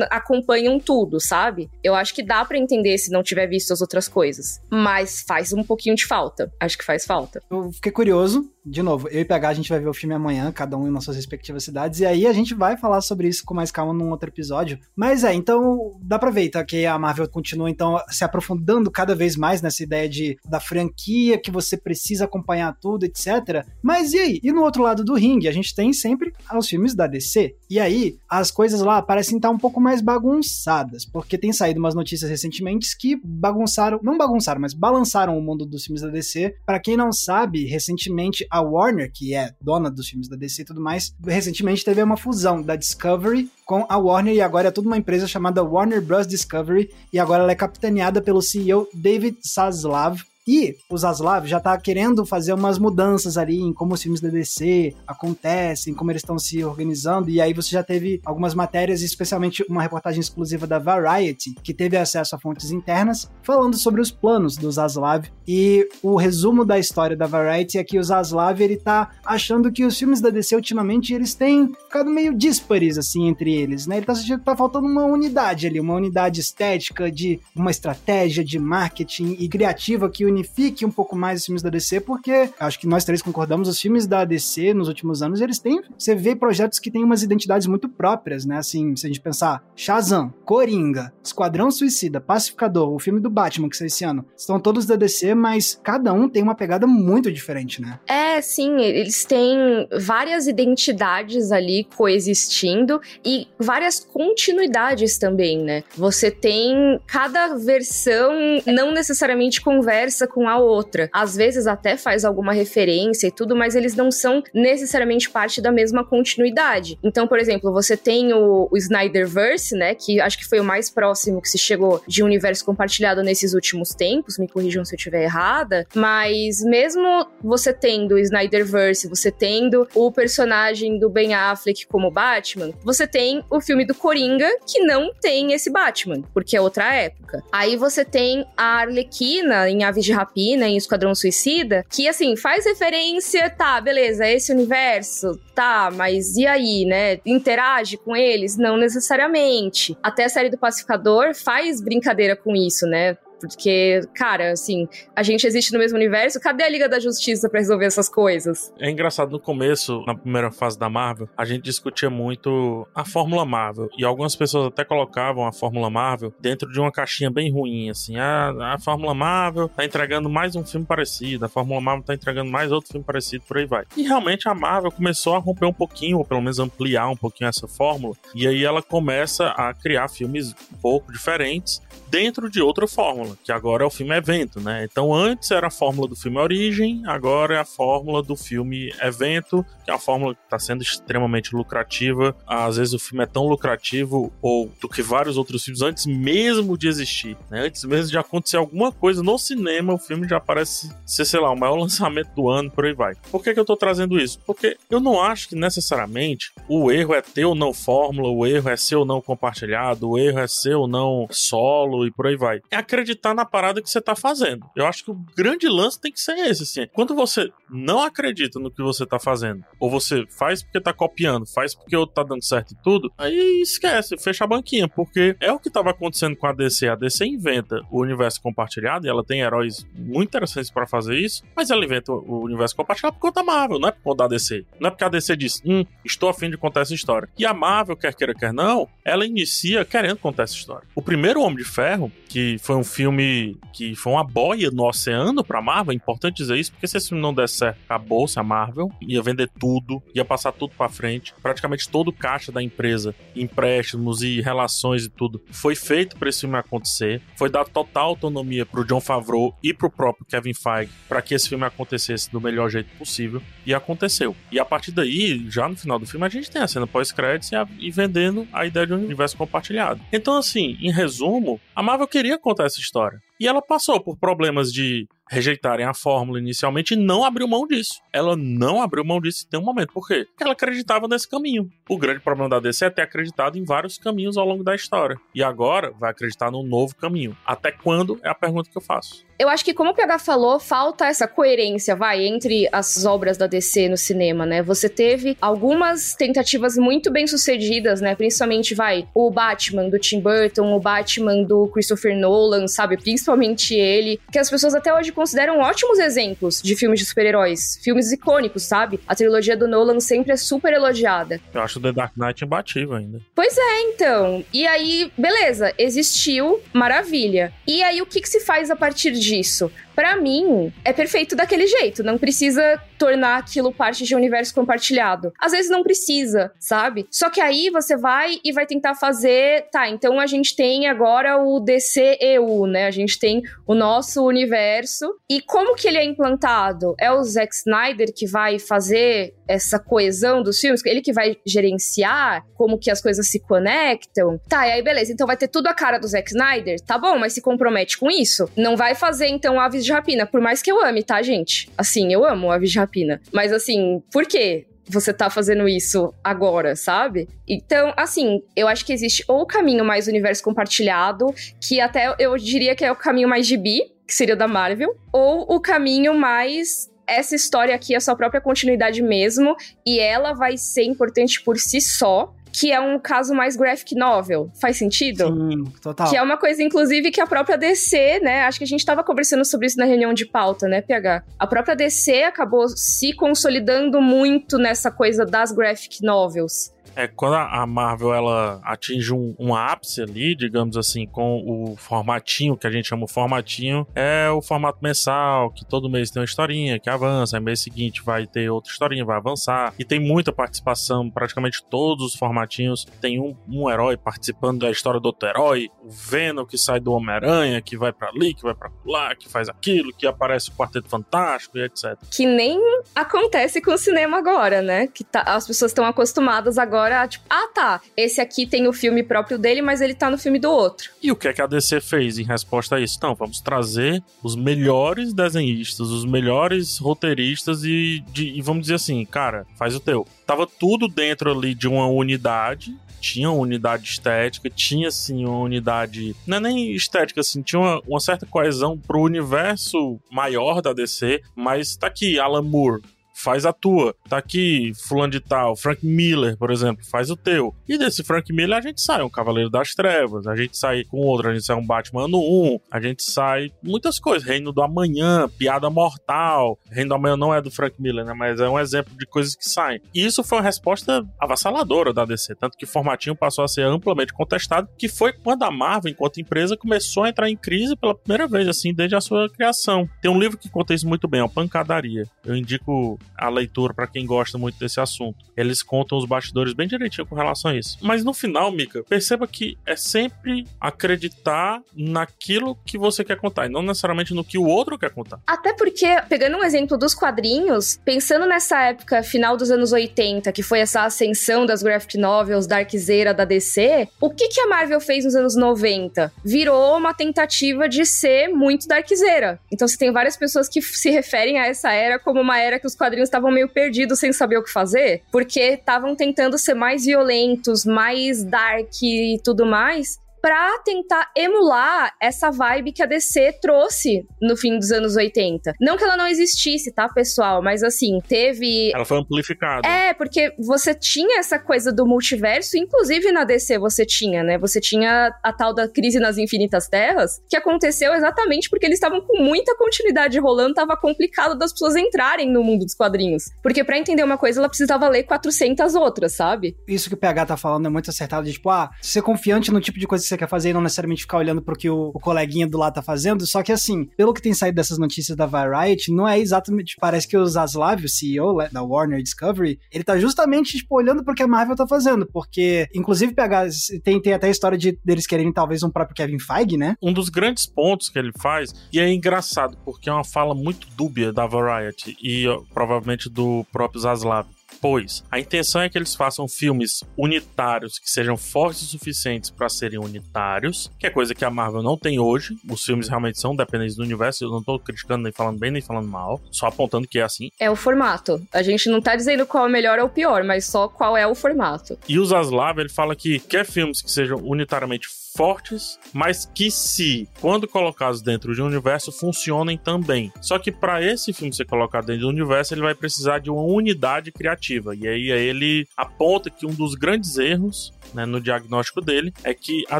acompanham tudo, sabe? Eu acho que dá para entender se não tiver visto as outras coisas, mas faz um pouquinho de falta. Acho que faz falta. Eu fiquei curioso de novo, eu e PH a gente vai ver o filme amanhã, cada um em nossas respectivas cidades, e aí a gente vai falar sobre isso com mais calma num outro episódio. Mas é, então dá pra ver tá, que a Marvel continua então se aprofundando cada vez mais nessa ideia de da franquia que você precisa acompanhar tudo, etc. Mas e aí? E no outro lado do ringue, a gente tem sempre os filmes da DC. E aí, as coisas lá parecem estar um pouco mais bagunçadas, porque tem saído umas notícias recentemente que bagunçaram, não bagunçaram, mas balançaram o mundo dos filmes da DC. Para quem não sabe, recentemente a Warner, que é dona dos filmes da DC e tudo mais, recentemente teve uma fusão da Discovery com a Warner e agora é toda uma empresa chamada Warner Bros. Discovery e agora ela é capitaneada pelo CEO David Zaslav, E o Zaslav já tá querendo fazer umas mudanças ali em como os filmes da DC acontecem, como eles estão se organizando. E aí você já teve algumas matérias, especialmente uma reportagem exclusiva da Variety, que teve acesso a fontes internas, falando sobre os planos do Zaslav. E o resumo da história da Variety é que o Zaslav ele tá achando que os filmes da DC ultimamente eles têm ficado meio díspares assim entre eles, né? Ele tá sentindo que tá faltando uma unidade ali, uma unidade estética, de uma estratégia de marketing e criativa que unifique um pouco mais os filmes da DC, porque acho que nós três concordamos, os filmes da DC nos últimos anos, eles têm, você vê projetos que têm umas identidades muito próprias, né? Assim, se a gente pensar, Shazam, Coringa, Esquadrão Suicida, Pacificador, o filme do Batman que saiu esse ano, estão todos da DC, mas cada um tem uma pegada muito diferente, né? É, sim, eles têm várias identidades ali coexistindo e várias continuidades também, né? Você tem cada versão não necessariamente conversa com a outra. Às vezes até faz alguma referência e tudo, mas eles não são necessariamente parte da mesma continuidade. Então, por exemplo, você tem o, o Snyderverse, né, que acho que foi o mais próximo que se chegou de universo compartilhado nesses últimos tempos, me corrijam se eu estiver errada, mas mesmo você tendo o Snyderverse, você tendo o personagem do Ben Affleck como Batman, você tem o filme do Coringa que não tem esse Batman, porque é outra época. Aí você tem a Arlequina em Aves de Rapina, em Esquadrão Suicida, que assim, faz referência, tá, beleza, esse universo, tá, mas e aí, né? Interage com eles? Não necessariamente. Até a série do Pacificador faz brincadeira com isso, né? Porque, cara, assim, a gente existe no mesmo universo, cadê a Liga da Justiça para resolver essas coisas? É engraçado, no começo, na primeira fase da Marvel, a gente discutia muito a Fórmula Marvel. E algumas pessoas até colocavam a Fórmula Marvel dentro de uma caixinha bem ruim, assim. Ah, a Fórmula Marvel tá entregando mais um filme parecido, a Fórmula Marvel tá entregando mais outro filme parecido, por aí vai. E realmente a Marvel começou a romper um pouquinho, ou pelo menos ampliar um pouquinho essa fórmula. E aí ela começa a criar filmes um pouco diferentes dentro de outra fórmula, que agora é o filme evento, né? Então antes era a fórmula do filme origem, agora é a fórmula do filme evento, que é uma fórmula que está sendo extremamente lucrativa. Às vezes o filme é tão lucrativo ou do que vários outros filmes antes mesmo de existir, né? Antes mesmo de acontecer alguma coisa no cinema, o filme já parece ser, sei lá, o maior [laughs] lançamento do ano, por aí vai. Por que, que eu tô trazendo isso? Porque eu não acho que necessariamente o erro é ter ou não fórmula, o erro é ser ou não compartilhado, o erro é ser ou não solo, e por aí vai. É acreditar na parada que você tá fazendo. Eu acho que o grande lance tem que ser esse, assim. Quando você não acredita no que você tá fazendo, ou você faz porque tá copiando, faz porque outro tá dando certo e tudo, aí esquece, fecha a banquinha, porque é o que tava acontecendo com a DC. A DC inventa o universo compartilhado e ela tem heróis muito interessantes para fazer isso, mas ela inventa o universo compartilhado por conta da Marvel, não é por conta da DC. Não é porque a DC diz, hum, estou afim de contar essa história. E a Marvel, quer queira, quer não, ela inicia querendo contar essa história. O primeiro Homem de Ferro Ferro, que foi um filme que foi uma boia no oceano pra Marvel. É importante dizer isso, porque se esse filme não der certo, acabou-se a Marvel, ia vender tudo, ia passar tudo pra frente. Praticamente todo o caixa da empresa, empréstimos e relações e tudo, foi feito para esse filme acontecer. Foi dado total autonomia pro John Favreau e pro próprio Kevin Feige para que esse filme acontecesse do melhor jeito possível. E aconteceu. E a partir daí, já no final do filme, a gente tem a cena pós-créditos e, e vendendo a ideia de um universo compartilhado. Então, assim, em resumo, a Marvel queria contar essa história. E ela passou por problemas de rejeitarem a fórmula inicialmente e não abriu mão disso. Ela não abriu mão disso em um momento. Por quê? Porque ela acreditava nesse caminho. O grande problema da DC é ter acreditado em vários caminhos ao longo da história. E agora vai acreditar num novo caminho. Até quando é a pergunta que eu faço. Eu acho que, como o PH falou, falta essa coerência, vai, entre as obras da DC no cinema, né? Você teve algumas tentativas muito bem sucedidas, né? Principalmente, vai, o Batman do Tim Burton, o Batman do Christopher Nolan, sabe? Principalmente ele, que as pessoas até hoje consideram ótimos exemplos de filmes de super-heróis. Filmes icônicos, sabe? A trilogia do Nolan sempre é super elogiada. Eu acho The Dark Knight imbatível ainda. Pois é, então. E aí, beleza, existiu, maravilha. E aí, o que, que se faz a partir de disso para mim, é perfeito daquele jeito. Não precisa tornar aquilo parte de um universo compartilhado. Às vezes não precisa, sabe? Só que aí você vai e vai tentar fazer. Tá, então a gente tem agora o DCEU, né? A gente tem o nosso universo. E como que ele é implantado? É o Zack Snyder que vai fazer essa coesão dos filmes? Ele que vai gerenciar como que as coisas se conectam? Tá, e aí beleza. Então vai ter tudo a cara do Zack Snyder? Tá bom, mas se compromete com isso? Não vai fazer então Aves de Rapina, por mais que eu ame, tá, gente? Assim, eu amo Aves de Rapina. Mas assim, por quê? você tá fazendo isso agora, sabe? Então, assim, eu acho que existe ou o caminho mais universo compartilhado, que até eu diria que é o caminho mais gibi, que seria o da Marvel, ou o caminho mais essa história aqui a sua própria continuidade mesmo, e ela vai ser importante por si só, que é um caso mais graphic novel. Faz sentido? Sim, total. Que é uma coisa, inclusive, que a própria DC, né? Acho que a gente tava conversando sobre isso na reunião de pauta, né, PH? A própria DC acabou se consolidando muito nessa coisa das graphic novels. É, quando a Marvel ela atinge um, um, ápice ali, digamos assim, com o formatinho, que a gente chama o formatinho, é o formato mensal, que todo mês tem uma historinha que avança, aí mês seguinte vai ter outra historinha, vai avançar, e tem muita participação, praticamente todos os formatinhos tem um, um herói participando da história do outro herói, o Venom que sai do Homem-Aranha, que vai para ali, que vai para lá, que faz aquilo, que aparece o Quarteto Fantástico e etc. Que nem acontece com o cinema agora, né? Que tá, as pessoas estão acostumadas agora agora, tipo, ah tá, esse aqui tem o filme próprio dele, mas ele tá no filme do outro. E o que é que a DC fez em resposta a isso? Não, vamos trazer os melhores desenhistas, os melhores roteiristas e, de, e vamos dizer assim, cara, faz o teu. Tava tudo dentro ali de uma unidade, tinha uma unidade estética, tinha assim uma unidade, não é nem estética assim, tinha uma, uma certa coesão pro universo maior da DC, mas tá aqui Alan Moore, faz a tua. Tá aqui, fulano de tal, Frank Miller, por exemplo, faz o teu. E desse Frank Miller a gente sai um Cavaleiro das Trevas, a gente sai com outro, a gente sai um Batman no 1, a gente sai muitas coisas, Reino do Amanhã, Piada Mortal. Reino do Amanhã não é do Frank Miller, né, mas é um exemplo de coisas que saem. E isso foi uma resposta avassaladora da DC, tanto que o formatinho passou a ser amplamente contestado, que foi quando a Marvel, enquanto empresa, começou a entrar em crise pela primeira vez, assim, desde a sua criação. Tem um livro que conta isso muito bem, é o Pancadaria. Eu indico a leitura para quem gosta muito desse assunto. Eles contam os bastidores bem direitinho com relação a isso. Mas no final, Mika, perceba que é sempre acreditar naquilo que você quer contar e não necessariamente no que o outro quer contar. Até porque, pegando um exemplo dos quadrinhos, pensando nessa época, final dos anos 80, que foi essa ascensão das graphic novels, darkzeira da DC, o que, que a Marvel fez nos anos 90? Virou uma tentativa de ser muito darkzeira. Então você tem várias pessoas que se referem a essa era como uma era que os quadrinhos quadrinhos estavam meio perdidos sem saber o que fazer, porque estavam tentando ser mais violentos, mais dark e tudo mais para tentar emular essa vibe que a DC trouxe no fim dos anos 80. Não que ela não existisse, tá, pessoal? Mas assim, teve. Ela foi amplificada. É, porque você tinha essa coisa do multiverso, inclusive na DC você tinha, né? Você tinha a tal da crise nas infinitas terras, que aconteceu exatamente porque eles estavam com muita continuidade rolando, tava complicado das pessoas entrarem no mundo dos quadrinhos. Porque para entender uma coisa, ela precisava ler 400 outras, sabe? Isso que o PH tá falando é muito acertado, de tipo, ah, ser confiante no tipo de coisa que você quer fazer e não necessariamente ficar olhando pro que o, o coleguinha do lado tá fazendo. Só que assim, pelo que tem saído dessas notícias da Variety, não é exatamente. Parece que o Zaslav, o CEO da Warner Discovery, ele tá justamente, tipo, olhando pro que a Marvel tá fazendo. Porque, inclusive, PH, tem, tem até a história de deles quererem talvez um próprio Kevin Feige, né? Um dos grandes pontos que ele faz, e é engraçado, porque é uma fala muito dúbia da Variety e provavelmente do próprio Zaslav Pois a intenção é que eles façam filmes unitários que sejam fortes o suficientes para serem unitários, que é coisa que a Marvel não tem hoje. Os filmes realmente são dependentes do universo. Eu não tô criticando nem falando bem nem falando mal, só apontando que é assim. É o formato. A gente não tá dizendo qual é o melhor ou o pior, mas só qual é o formato. E o Zaslav, ele fala que quer filmes que sejam unitariamente fortes, mas que se, quando colocados dentro de um universo, funcionem também. Só que para esse filme ser colocado dentro do universo, ele vai precisar de uma unidade criativa. E aí ele aponta que um dos grandes erros né, no diagnóstico dele é que a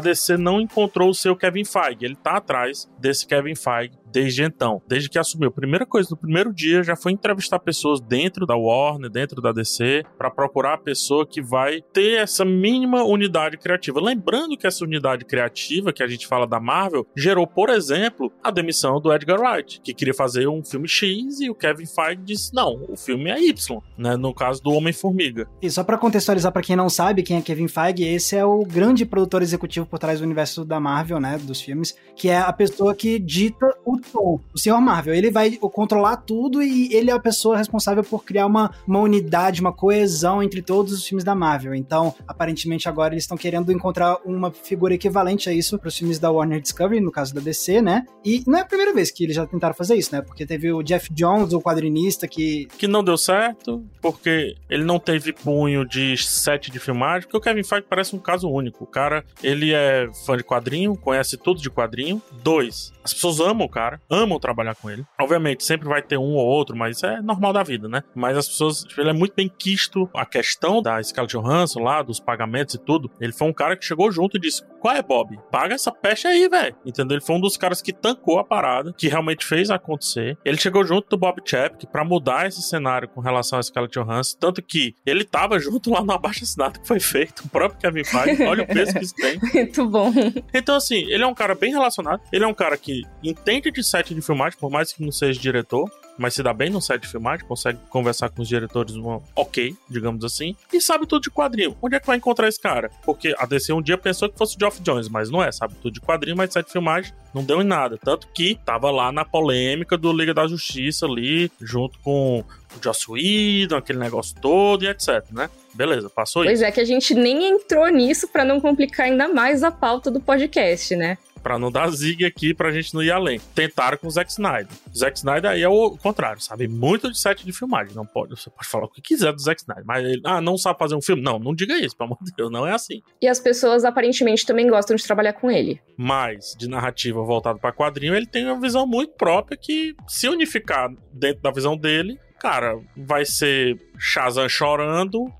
DC não encontrou o seu Kevin Feige. Ele tá atrás desse Kevin Feige desde então, desde que assumiu. Primeira coisa no primeiro dia já foi entrevistar pessoas dentro da Warner, dentro da DC, para procurar a pessoa que vai ter essa mínima unidade criativa. Lembrando que essa unidade criativa que a gente fala da Marvel gerou, por exemplo, a demissão do Edgar Wright, que queria fazer um filme X e o Kevin Feige disse: "Não, o filme é Y", né, no caso do Homem-Formiga. E só para contextualizar para quem não sabe quem é Kevin Feige, esse é o grande produtor executivo por trás do universo da Marvel, né, dos filmes, que é a pessoa que dita o o Senhor Marvel. Ele vai controlar tudo e ele é a pessoa responsável por criar uma, uma unidade, uma coesão entre todos os filmes da Marvel. Então, aparentemente agora eles estão querendo encontrar uma figura equivalente a isso para os filmes da Warner Discovery, no caso da DC, né? E não é a primeira vez que eles já tentaram fazer isso, né? Porque teve o Jeff Jones, o quadrinista, que. Que não deu certo, porque ele não teve punho de set de filmagem, porque o Kevin Feige parece um caso único. O cara, ele é fã de quadrinho, conhece tudo de quadrinho. Dois, as pessoas amam o cara, amam trabalhar com ele. Obviamente, sempre vai ter um ou outro, mas é normal da vida, né? Mas as pessoas, tipo, ele é muito bem quisto. A questão da Scarlett Johansson lá, dos pagamentos e tudo, ele foi um cara que chegou junto e disse: Qual é, Bob? Paga essa peste aí, velho. Entendeu? Ele foi um dos caras que tancou a parada, que realmente fez acontecer. Ele chegou junto do Bob Chapek para mudar esse cenário com relação a Scarlett Johansson, tanto que ele tava junto lá no abaixo assinado que foi feito, o próprio Kevin Feige. Olha o peso que isso tem. [laughs] Muito bom. Então, assim, ele é um cara bem relacionado, ele é um cara que entende de set de filmagem, por mais que não seja diretor, mas se dá bem no set de filmagem, consegue conversar com os diretores uma, ok, digamos assim, e sabe tudo de quadrinho. Onde é que vai encontrar esse cara? Porque a DC um dia pensou que fosse o Geoff Jones, mas não é, sabe tudo de quadrinho, mas set de filmagem não deu em nada. Tanto que tava lá na polêmica do Liga da Justiça ali, junto com o Joss Whedon, aquele negócio todo e etc, né? Beleza, passou pois isso. Pois é, que a gente nem entrou nisso para não complicar ainda mais a pauta do podcast, né? Pra não dar zig aqui pra gente não ir além. Tentaram com o Zack Snyder. O Zack Snyder aí é o contrário, sabe? Muito de set de filmagem. Não pode, você pode falar o que quiser do Zack Snyder. Mas ele, ah, não sabe fazer um filme? Não, não diga isso, pelo amor de Deus, não é assim. E as pessoas aparentemente também gostam de trabalhar com ele. Mas, de narrativa voltada para quadrinho, ele tem uma visão muito própria que, se unificar dentro da visão dele, cara, vai ser Shazam chorando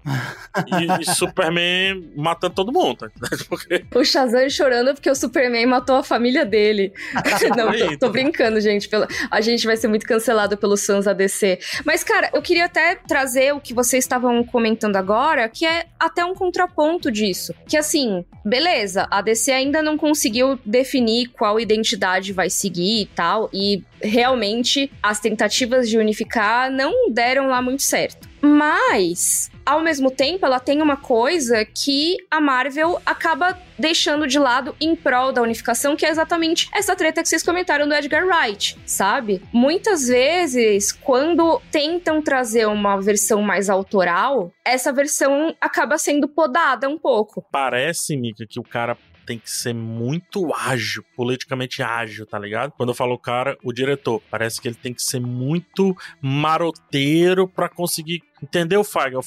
e, e, Superman matando todo mundo. Tá [laughs] porque... O Shazam chorando porque o Superman matou a família dele. [laughs] Não, tô, tô, brincando, gente. A gente vai ser muito cancelado pelos fãs ADC. Mas, cara, eu queria até trazer o que vocês estavam comentando agora, que é até um contraponto disso. Que assim, beleza, a DC ainda não conseguiu definir qual identidade vai seguir e tal, e realmente as tentativas de unificar não deram lá muito certo. Mas, ao mesmo tempo, ela tem uma coisa que a Marvel acaba deixando de lado em prol da unificação, que é exatamente essa treta que vocês comentaram do Edgar Wright, sabe? Muitas vezes, quando tentam trazer uma versão mais autoral, essa versão acaba sendo podada um pouco. Parece, Mika, que o cara tem que ser muito ágil, politicamente ágil, tá ligado? Quando eu falo o cara, o diretor, parece que ele tem que ser muito maroteiro para conseguir entender o Feige. O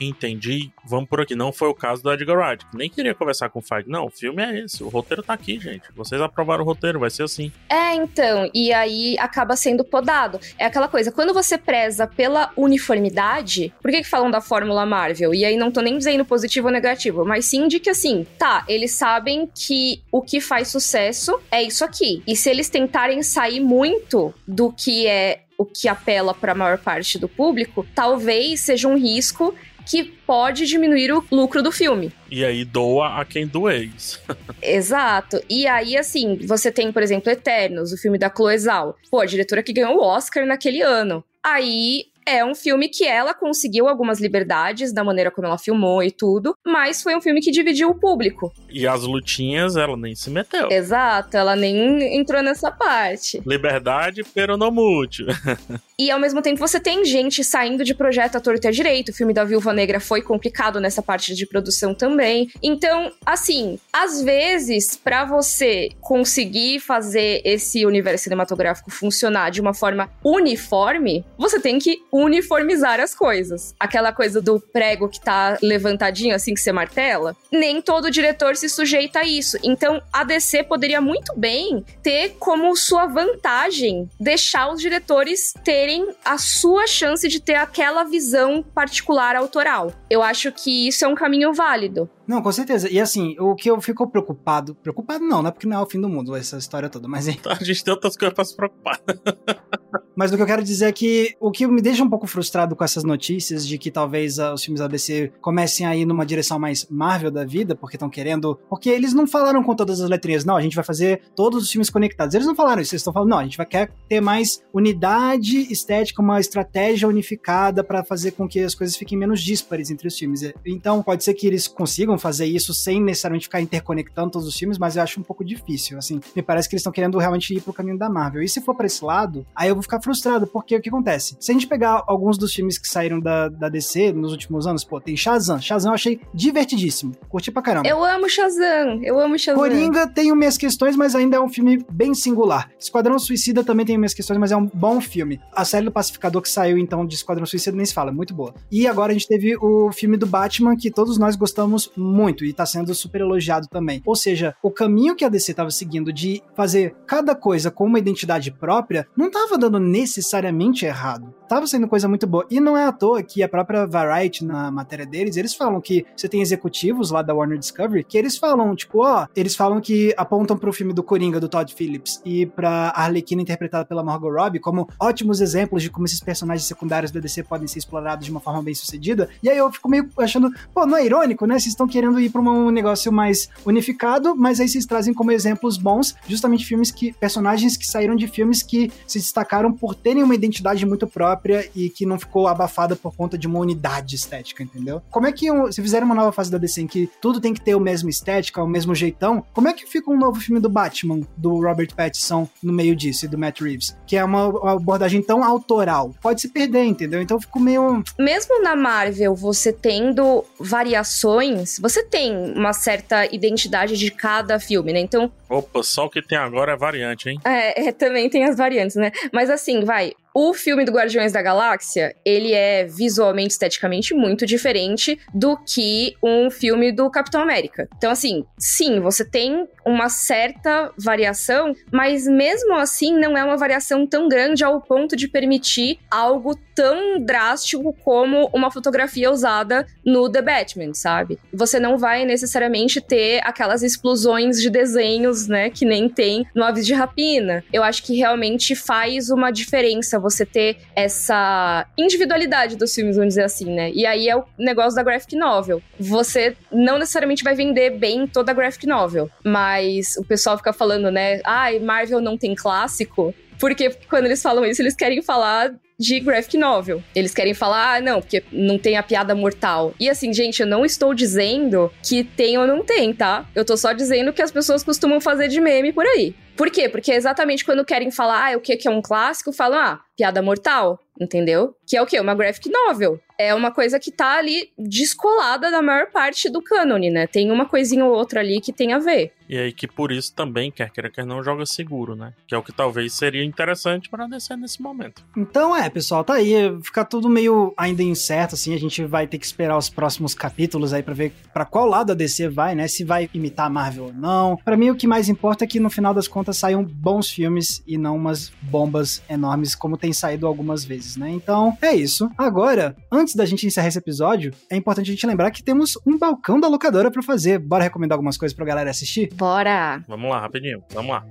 entendi, vamos por aqui. Não foi o caso do Edgar Wright, que nem queria conversar com o Feige. Não, o filme é esse, o roteiro tá aqui, gente. Vocês aprovaram o roteiro, vai ser assim. É, então, e aí acaba sendo podado. É aquela coisa, quando você preza pela uniformidade, por que, que falam da fórmula Marvel? E aí não tô nem dizendo positivo ou negativo, mas sim de que assim, tá, eles sabem que o que faz sucesso é isso aqui. E se eles tentarem sair muito do que é o que apela para a maior parte do público, talvez seja um risco que pode diminuir o lucro do filme. E aí doa a quem doeis. [laughs] Exato. E aí, assim, você tem, por exemplo, Eternos, o filme da Chloe Zhao. Pô, a diretora que ganhou o Oscar naquele ano. Aí é um filme que ela conseguiu algumas liberdades da maneira como ela filmou e tudo, mas foi um filme que dividiu o público. E as lutinhas, ela nem se meteu. Exato, ela nem entrou nessa parte. Liberdade, pero não mútil. [laughs] e ao mesmo tempo você tem gente saindo de projeto à torta e à direito. O filme da Viúva Negra foi complicado nessa parte de produção também. Então, assim, às vezes, para você conseguir fazer esse universo cinematográfico funcionar de uma forma uniforme, você tem que uniformizar as coisas. Aquela coisa do prego que tá levantadinho assim que você martela, nem todo diretor se sujeita a isso. Então, a DC poderia muito bem ter como sua vantagem deixar os diretores terem a sua chance de ter aquela visão particular autoral. Eu acho que isso é um caminho válido. Não, com certeza. E assim, o que eu fico preocupado. Preocupado não, né? Porque não é o fim do mundo essa história toda, mas. A gente tem outras coisas pra se preocupar. [laughs] Mas o que eu quero dizer é que o que me deixa um pouco frustrado com essas notícias de que talvez uh, os filmes da DC comecem a ir numa direção mais Marvel da vida, porque estão querendo. Porque eles não falaram com todas as letrinhas, não, a gente vai fazer todos os filmes conectados. Eles não falaram isso, eles estão falando, não, a gente vai querer ter mais unidade estética, uma estratégia unificada para fazer com que as coisas fiquem menos díspares entre os filmes. Então, pode ser que eles consigam fazer isso sem necessariamente ficar interconectando todos os filmes, mas eu acho um pouco difícil. Assim, me parece que eles estão querendo realmente ir pro caminho da Marvel. E se for para esse lado, aí eu vou ficar frustrado, porque o que acontece? Se a gente pegar alguns dos filmes que saíram da, da DC nos últimos anos, pô, tem Shazam. Shazam eu achei divertidíssimo. Curti pra caramba. Eu amo Shazam. Eu amo Shazam. Coringa tem minhas questões, mas ainda é um filme bem singular. Esquadrão Suicida também tem minhas questões, mas é um bom filme. A série do Pacificador que saiu então de Esquadrão Suicida nem se fala, muito boa. E agora a gente teve o filme do Batman que todos nós gostamos muito e tá sendo super elogiado também. Ou seja, o caminho que a DC tava seguindo de fazer cada coisa com uma identidade própria não tava dando necessariamente errado tava sendo coisa muito boa. E não é à toa que a própria Variety, na matéria deles, eles falam que você tem executivos lá da Warner Discovery que eles falam, tipo, ó, eles falam que apontam pro filme do Coringa, do Todd Phillips, e pra Arlequina interpretada pela Margot Robbie como ótimos exemplos de como esses personagens secundários da DC podem ser explorados de uma forma bem sucedida. E aí eu fico meio achando, pô, não é irônico, né? Vocês estão querendo ir pra um negócio mais unificado, mas aí vocês trazem como exemplos bons justamente filmes que, personagens que saíram de filmes que se destacaram por terem uma identidade muito própria própria e que não ficou abafada por conta de uma unidade estética, entendeu? Como é que, se fizeram uma nova fase da DC em que tudo tem que ter o mesmo estética, o mesmo jeitão, como é que fica um novo filme do Batman, do Robert Pattinson, no meio disso, e do Matt Reeves? Que é uma, uma abordagem tão autoral. Pode se perder, entendeu? Então eu fico meio... Mesmo na Marvel, você tendo variações, você tem uma certa identidade de cada filme, né? Então... Opa, só o que tem agora é variante, hein? É, é também tem as variantes, né? Mas assim, vai, o filme do Guardiões da Galáxia, ele é visualmente, esteticamente muito diferente do que um filme do Capitão América. Então, assim, sim, você tem uma certa variação, mas mesmo assim não é uma variação tão grande ao ponto de permitir algo tão drástico como uma fotografia usada no The Batman, sabe? Você não vai necessariamente ter aquelas explosões de desenhos, né, que nem tem no Aves de Rapina. Eu acho que realmente faz uma diferença você ter essa individualidade dos filmes, vamos dizer assim, né? E aí é o negócio da graphic novel. Você não necessariamente vai vender bem toda a graphic novel, mas o pessoal fica falando, né? Ai, ah, Marvel não tem clássico. Porque quando eles falam isso, eles querem falar de graphic novel. Eles querem falar, ah, não, porque não tem a piada mortal. E assim, gente, eu não estou dizendo que tem ou não tem, tá? Eu tô só dizendo que as pessoas costumam fazer de meme por aí. Por quê? Porque exatamente quando querem falar, ah, o que é um clássico, falam, ah, piada mortal, entendeu? Que é o quê? Uma graphic novel. É uma coisa que tá ali descolada da maior parte do cânone, né? Tem uma coisinha ou outra ali que tem a ver. E aí que por isso também, quer queira que não, joga seguro, né? Que é o que talvez seria interessante para descer nesse momento. Então é, pessoal, tá aí. Fica tudo meio ainda incerto, assim. A gente vai ter que esperar os próximos capítulos aí para ver para qual lado a DC vai, né? Se vai imitar a Marvel ou não. Para mim, o que mais importa é que no final das contas saiam bons filmes e não umas bombas enormes como tem saído algumas vezes, né? Então é isso. Agora, antes da gente encerrar esse episódio, é importante a gente lembrar que temos um balcão da locadora para fazer. Bora recomendar algumas coisas pra galera assistir? Bora! Vamos lá, rapidinho. Vamos lá.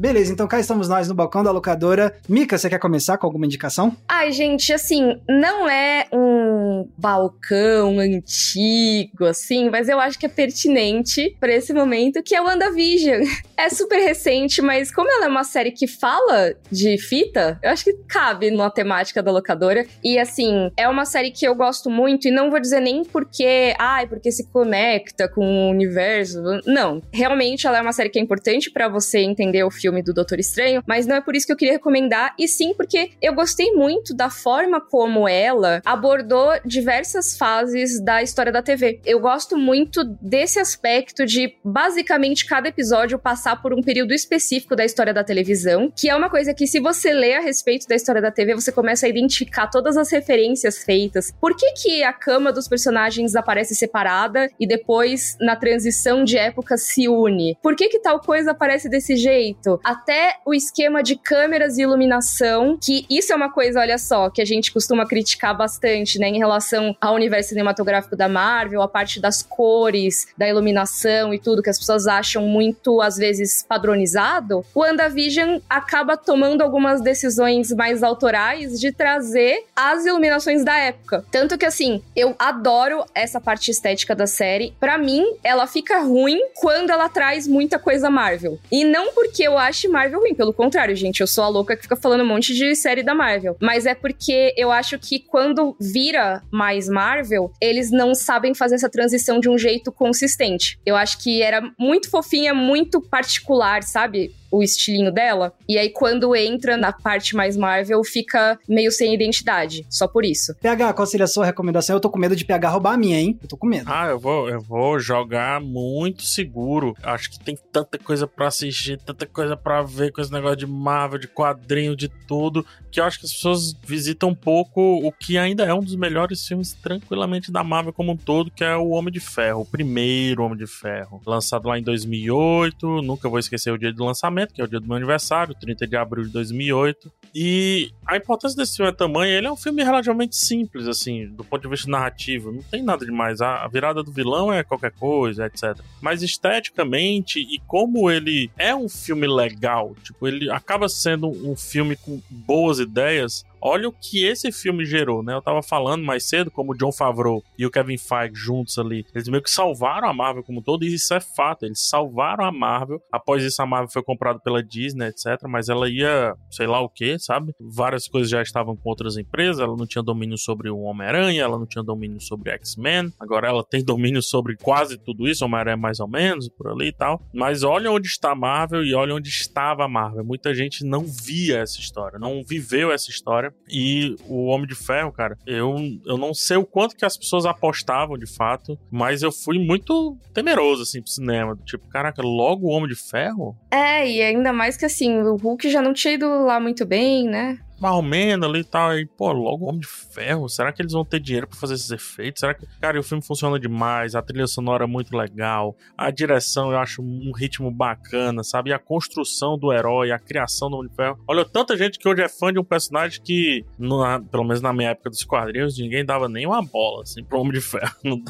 Beleza, então cá estamos nós no balcão da locadora. Mica, você quer começar com alguma indicação? Ai, gente, assim, não é um balcão antigo, assim, mas eu acho que é pertinente para esse momento, que é o WandaVision. [laughs] É super recente, mas como ela é uma série que fala de fita, eu acho que cabe na temática da locadora. E, assim, é uma série que eu gosto muito, e não vou dizer nem porque, ai, porque se conecta com o universo. Não, realmente ela é uma série que é importante para você entender o filme filme do Doutor Estranho, mas não é por isso que eu queria recomendar, e sim porque eu gostei muito da forma como ela abordou diversas fases da história da TV. Eu gosto muito desse aspecto de basicamente cada episódio passar por um período específico da história da televisão, que é uma coisa que se você lê a respeito da história da TV, você começa a identificar todas as referências feitas. Por que que a cama dos personagens aparece separada e depois na transição de época se une? Por que que tal coisa aparece desse jeito? Até o esquema de câmeras e iluminação, que isso é uma coisa, olha só, que a gente costuma criticar bastante, né, em relação ao universo cinematográfico da Marvel, a parte das cores, da iluminação e tudo que as pessoas acham muito, às vezes, padronizado, o WandaVision acaba tomando algumas decisões mais autorais de trazer as iluminações da época. Tanto que, assim, eu adoro essa parte estética da série. Para mim, ela fica ruim quando ela traz muita coisa Marvel. E não porque eu ache Marvel ruim, pelo contrário, gente, eu sou a louca que fica falando um monte de série da Marvel. Mas é porque eu acho que quando vira mais Marvel, eles não sabem fazer essa transição de um jeito consistente. Eu acho que era muito fofinha, muito particular, sabe? O estilinho dela. E aí, quando entra na parte mais Marvel, fica meio sem identidade. Só por isso. PH, qual seria a sua recomendação? Eu tô com medo de PH roubar a minha, hein? Eu tô com medo. Ah, eu vou, eu vou jogar muito seguro. Acho que tem tanta coisa para assistir, tanta coisa para ver com esse negócio de Marvel, de quadrinho, de tudo, que eu acho que as pessoas visitam um pouco o que ainda é um dos melhores filmes tranquilamente da Marvel como um todo, que é o Homem de Ferro, o primeiro Homem de Ferro, lançado lá em 2008. Nunca vou esquecer o dia de lançamento lançamento, que é o dia do meu aniversário, 30 de abril de 2008. E a importância desse filme é tamanho, ele é um filme relativamente simples, assim, do ponto de vista narrativo. Não tem nada demais. A, a virada do vilão é qualquer coisa, etc. Mas esteticamente, e como ele é um filme legal, tipo, ele acaba sendo um filme com boas ideias, olha o que esse filme gerou, né? Eu tava falando mais cedo como o John Favreau e o Kevin Feige juntos ali, eles meio que salvaram a Marvel como um todo, e isso é fato, eles salvaram a Marvel. Após isso a Marvel foi comprada pela Disney, etc, mas ela ia, sei lá o que, sabe? Várias coisas já estavam com outras empresas, ela não tinha domínio sobre o Homem-Aranha, ela não tinha domínio sobre X-Men. Agora ela tem [laughs] domínio sobre quase tudo isso, Homem-Aranha mais ou menos, por ali e tal. Mas olha onde está a Marvel e olha onde estava a Marvel. Muita gente não via essa história, não viveu essa história e o Homem de Ferro, cara, eu, eu não sei o quanto que as pessoas apostavam de fato, mas eu fui muito temeroso, assim, pro cinema. Tipo, caraca, logo o Homem de Ferro? É, e ainda mais que assim, o Hulk já não tinha ido lá muito bem, né? Marromeno ali e tal. Aí, pô, logo Homem de Ferro. Será que eles vão ter dinheiro para fazer esses efeitos? Será que. Cara, o filme funciona demais. A trilha sonora é muito legal. A direção eu acho um ritmo bacana, sabe? E a construção do herói, a criação do Homem de Ferro. Olha, tanta gente que hoje é fã de um personagem que, pelo menos na minha época dos quadrinhos, ninguém dava nem uma bola, assim, pro Homem de Ferro. [laughs] Não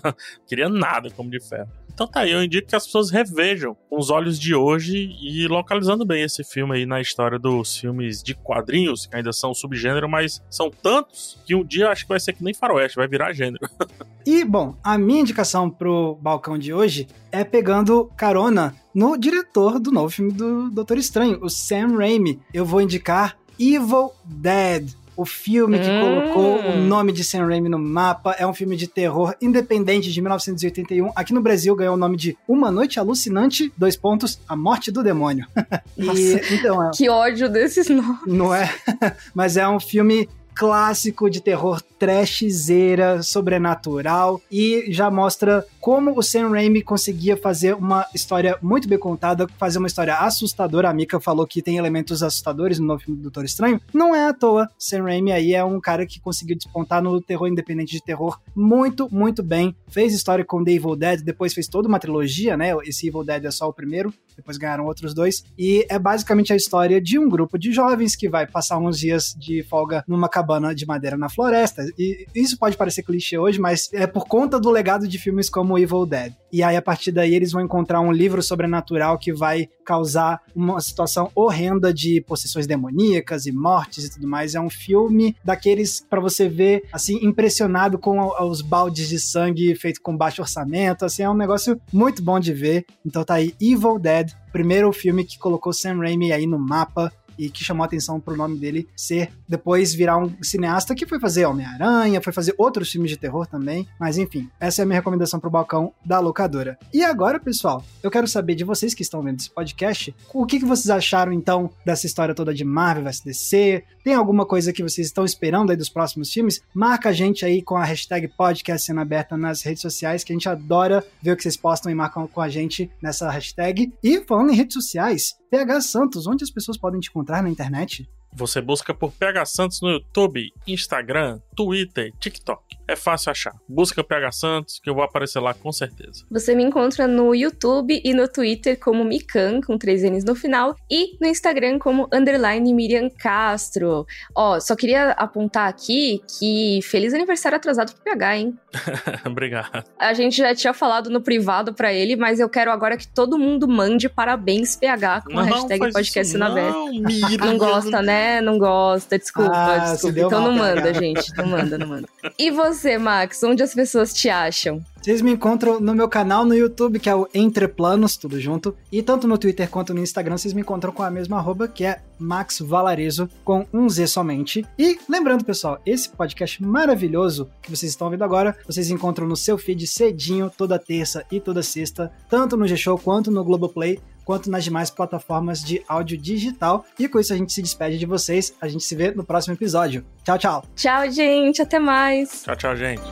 queria nada com Homem de Ferro. Então tá aí, eu indico que as pessoas revejam com os olhos de hoje e localizando bem esse filme aí na história dos filmes de quadrinhos, que ainda são subgênero, mas são tantos que um dia acho que vai ser que nem faroeste, vai virar gênero. [laughs] e, bom, a minha indicação pro balcão de hoje é pegando carona no diretor do novo filme do Doutor Estranho, o Sam Raimi. Eu vou indicar Evil Dead o filme que hum. colocou o nome de Sam Raimi no mapa. É um filme de terror independente de 1981. Aqui no Brasil ganhou o nome de Uma Noite Alucinante, dois pontos, A Morte do Demônio. [laughs] e, então, é, que ódio desses [laughs] nomes. Não é? [laughs] Mas é um filme clássico de terror trashzeira, sobrenatural e já mostra como o Sam Raimi conseguia fazer uma história muito bem contada, fazer uma história assustadora. A Mika falou que tem elementos assustadores no novo filme do Doutor Estranho. Não é à toa. Sam Raimi aí é um cara que conseguiu despontar no terror independente de terror muito, muito bem. Fez história com The Evil Dead, depois fez toda uma trilogia, né? Esse Evil Dead é só o primeiro, depois ganharam outros dois. E é basicamente a história de um grupo de jovens que vai passar uns dias de folga numa cabana de madeira na floresta. E isso pode parecer clichê hoje, mas é por conta do legado de filmes como Evil Dead. E aí, a partir daí, eles vão encontrar um livro sobrenatural que vai causar uma situação horrenda de possessões demoníacas e mortes e tudo mais. É um filme daqueles para você ver, assim, impressionado com os baldes de sangue feito com baixo orçamento. Assim, é um negócio muito bom de ver. Então tá aí, Evil Dead, primeiro filme que colocou Sam Raimi aí no mapa e que chamou atenção pro nome dele ser depois virar um cineasta que foi fazer Homem-Aranha, foi fazer outros filmes de terror também. Mas enfim, essa é a minha recomendação pro balcão da locadora. E agora, pessoal, eu quero saber de vocês que estão vendo esse podcast, o que, que vocês acharam então dessa história toda de Marvel vs DC? Tem alguma coisa que vocês estão esperando aí dos próximos filmes? Marca a gente aí com a hashtag podcast aberta nas redes sociais, que a gente adora ver o que vocês postam e marcam com a gente nessa hashtag. E falando em redes sociais, PH Santos, onde as pessoas podem te encontrar na internet? Você busca por PH Santos no YouTube, Instagram, Twitter, TikTok. É fácil achar. Busca PH Santos, que eu vou aparecer lá com certeza. Você me encontra no YouTube e no Twitter como Mikan, com três N's no final, e no Instagram como underline Miriam Castro. Ó, só queria apontar aqui que feliz aniversário atrasado pro PH, hein? [laughs] Obrigado. A gente já tinha falado no privado para ele, mas eu quero agora que todo mundo mande parabéns PH com não, a hashtag podcast na não, Miriam. Não gosta, né? Não gosta. Desculpa, Ah, desculpa. Então não PH. manda, gente. Não manda, não manda. E você, Max? Onde as pessoas te acham? Vocês me encontram no meu canal no YouTube, que é o Entre Planos, tudo junto. E tanto no Twitter quanto no Instagram, vocês me encontram com a mesma arroba, que é Max Valarezo, com um Z somente. E lembrando, pessoal, esse podcast maravilhoso que vocês estão ouvindo agora, vocês encontram no seu feed cedinho, toda terça e toda sexta, tanto no G-Show quanto no Globoplay, quanto nas demais plataformas de áudio digital. E com isso a gente se despede de vocês. A gente se vê no próximo episódio. Tchau, tchau! Tchau, gente. Até mais. Tchau, tchau, gente.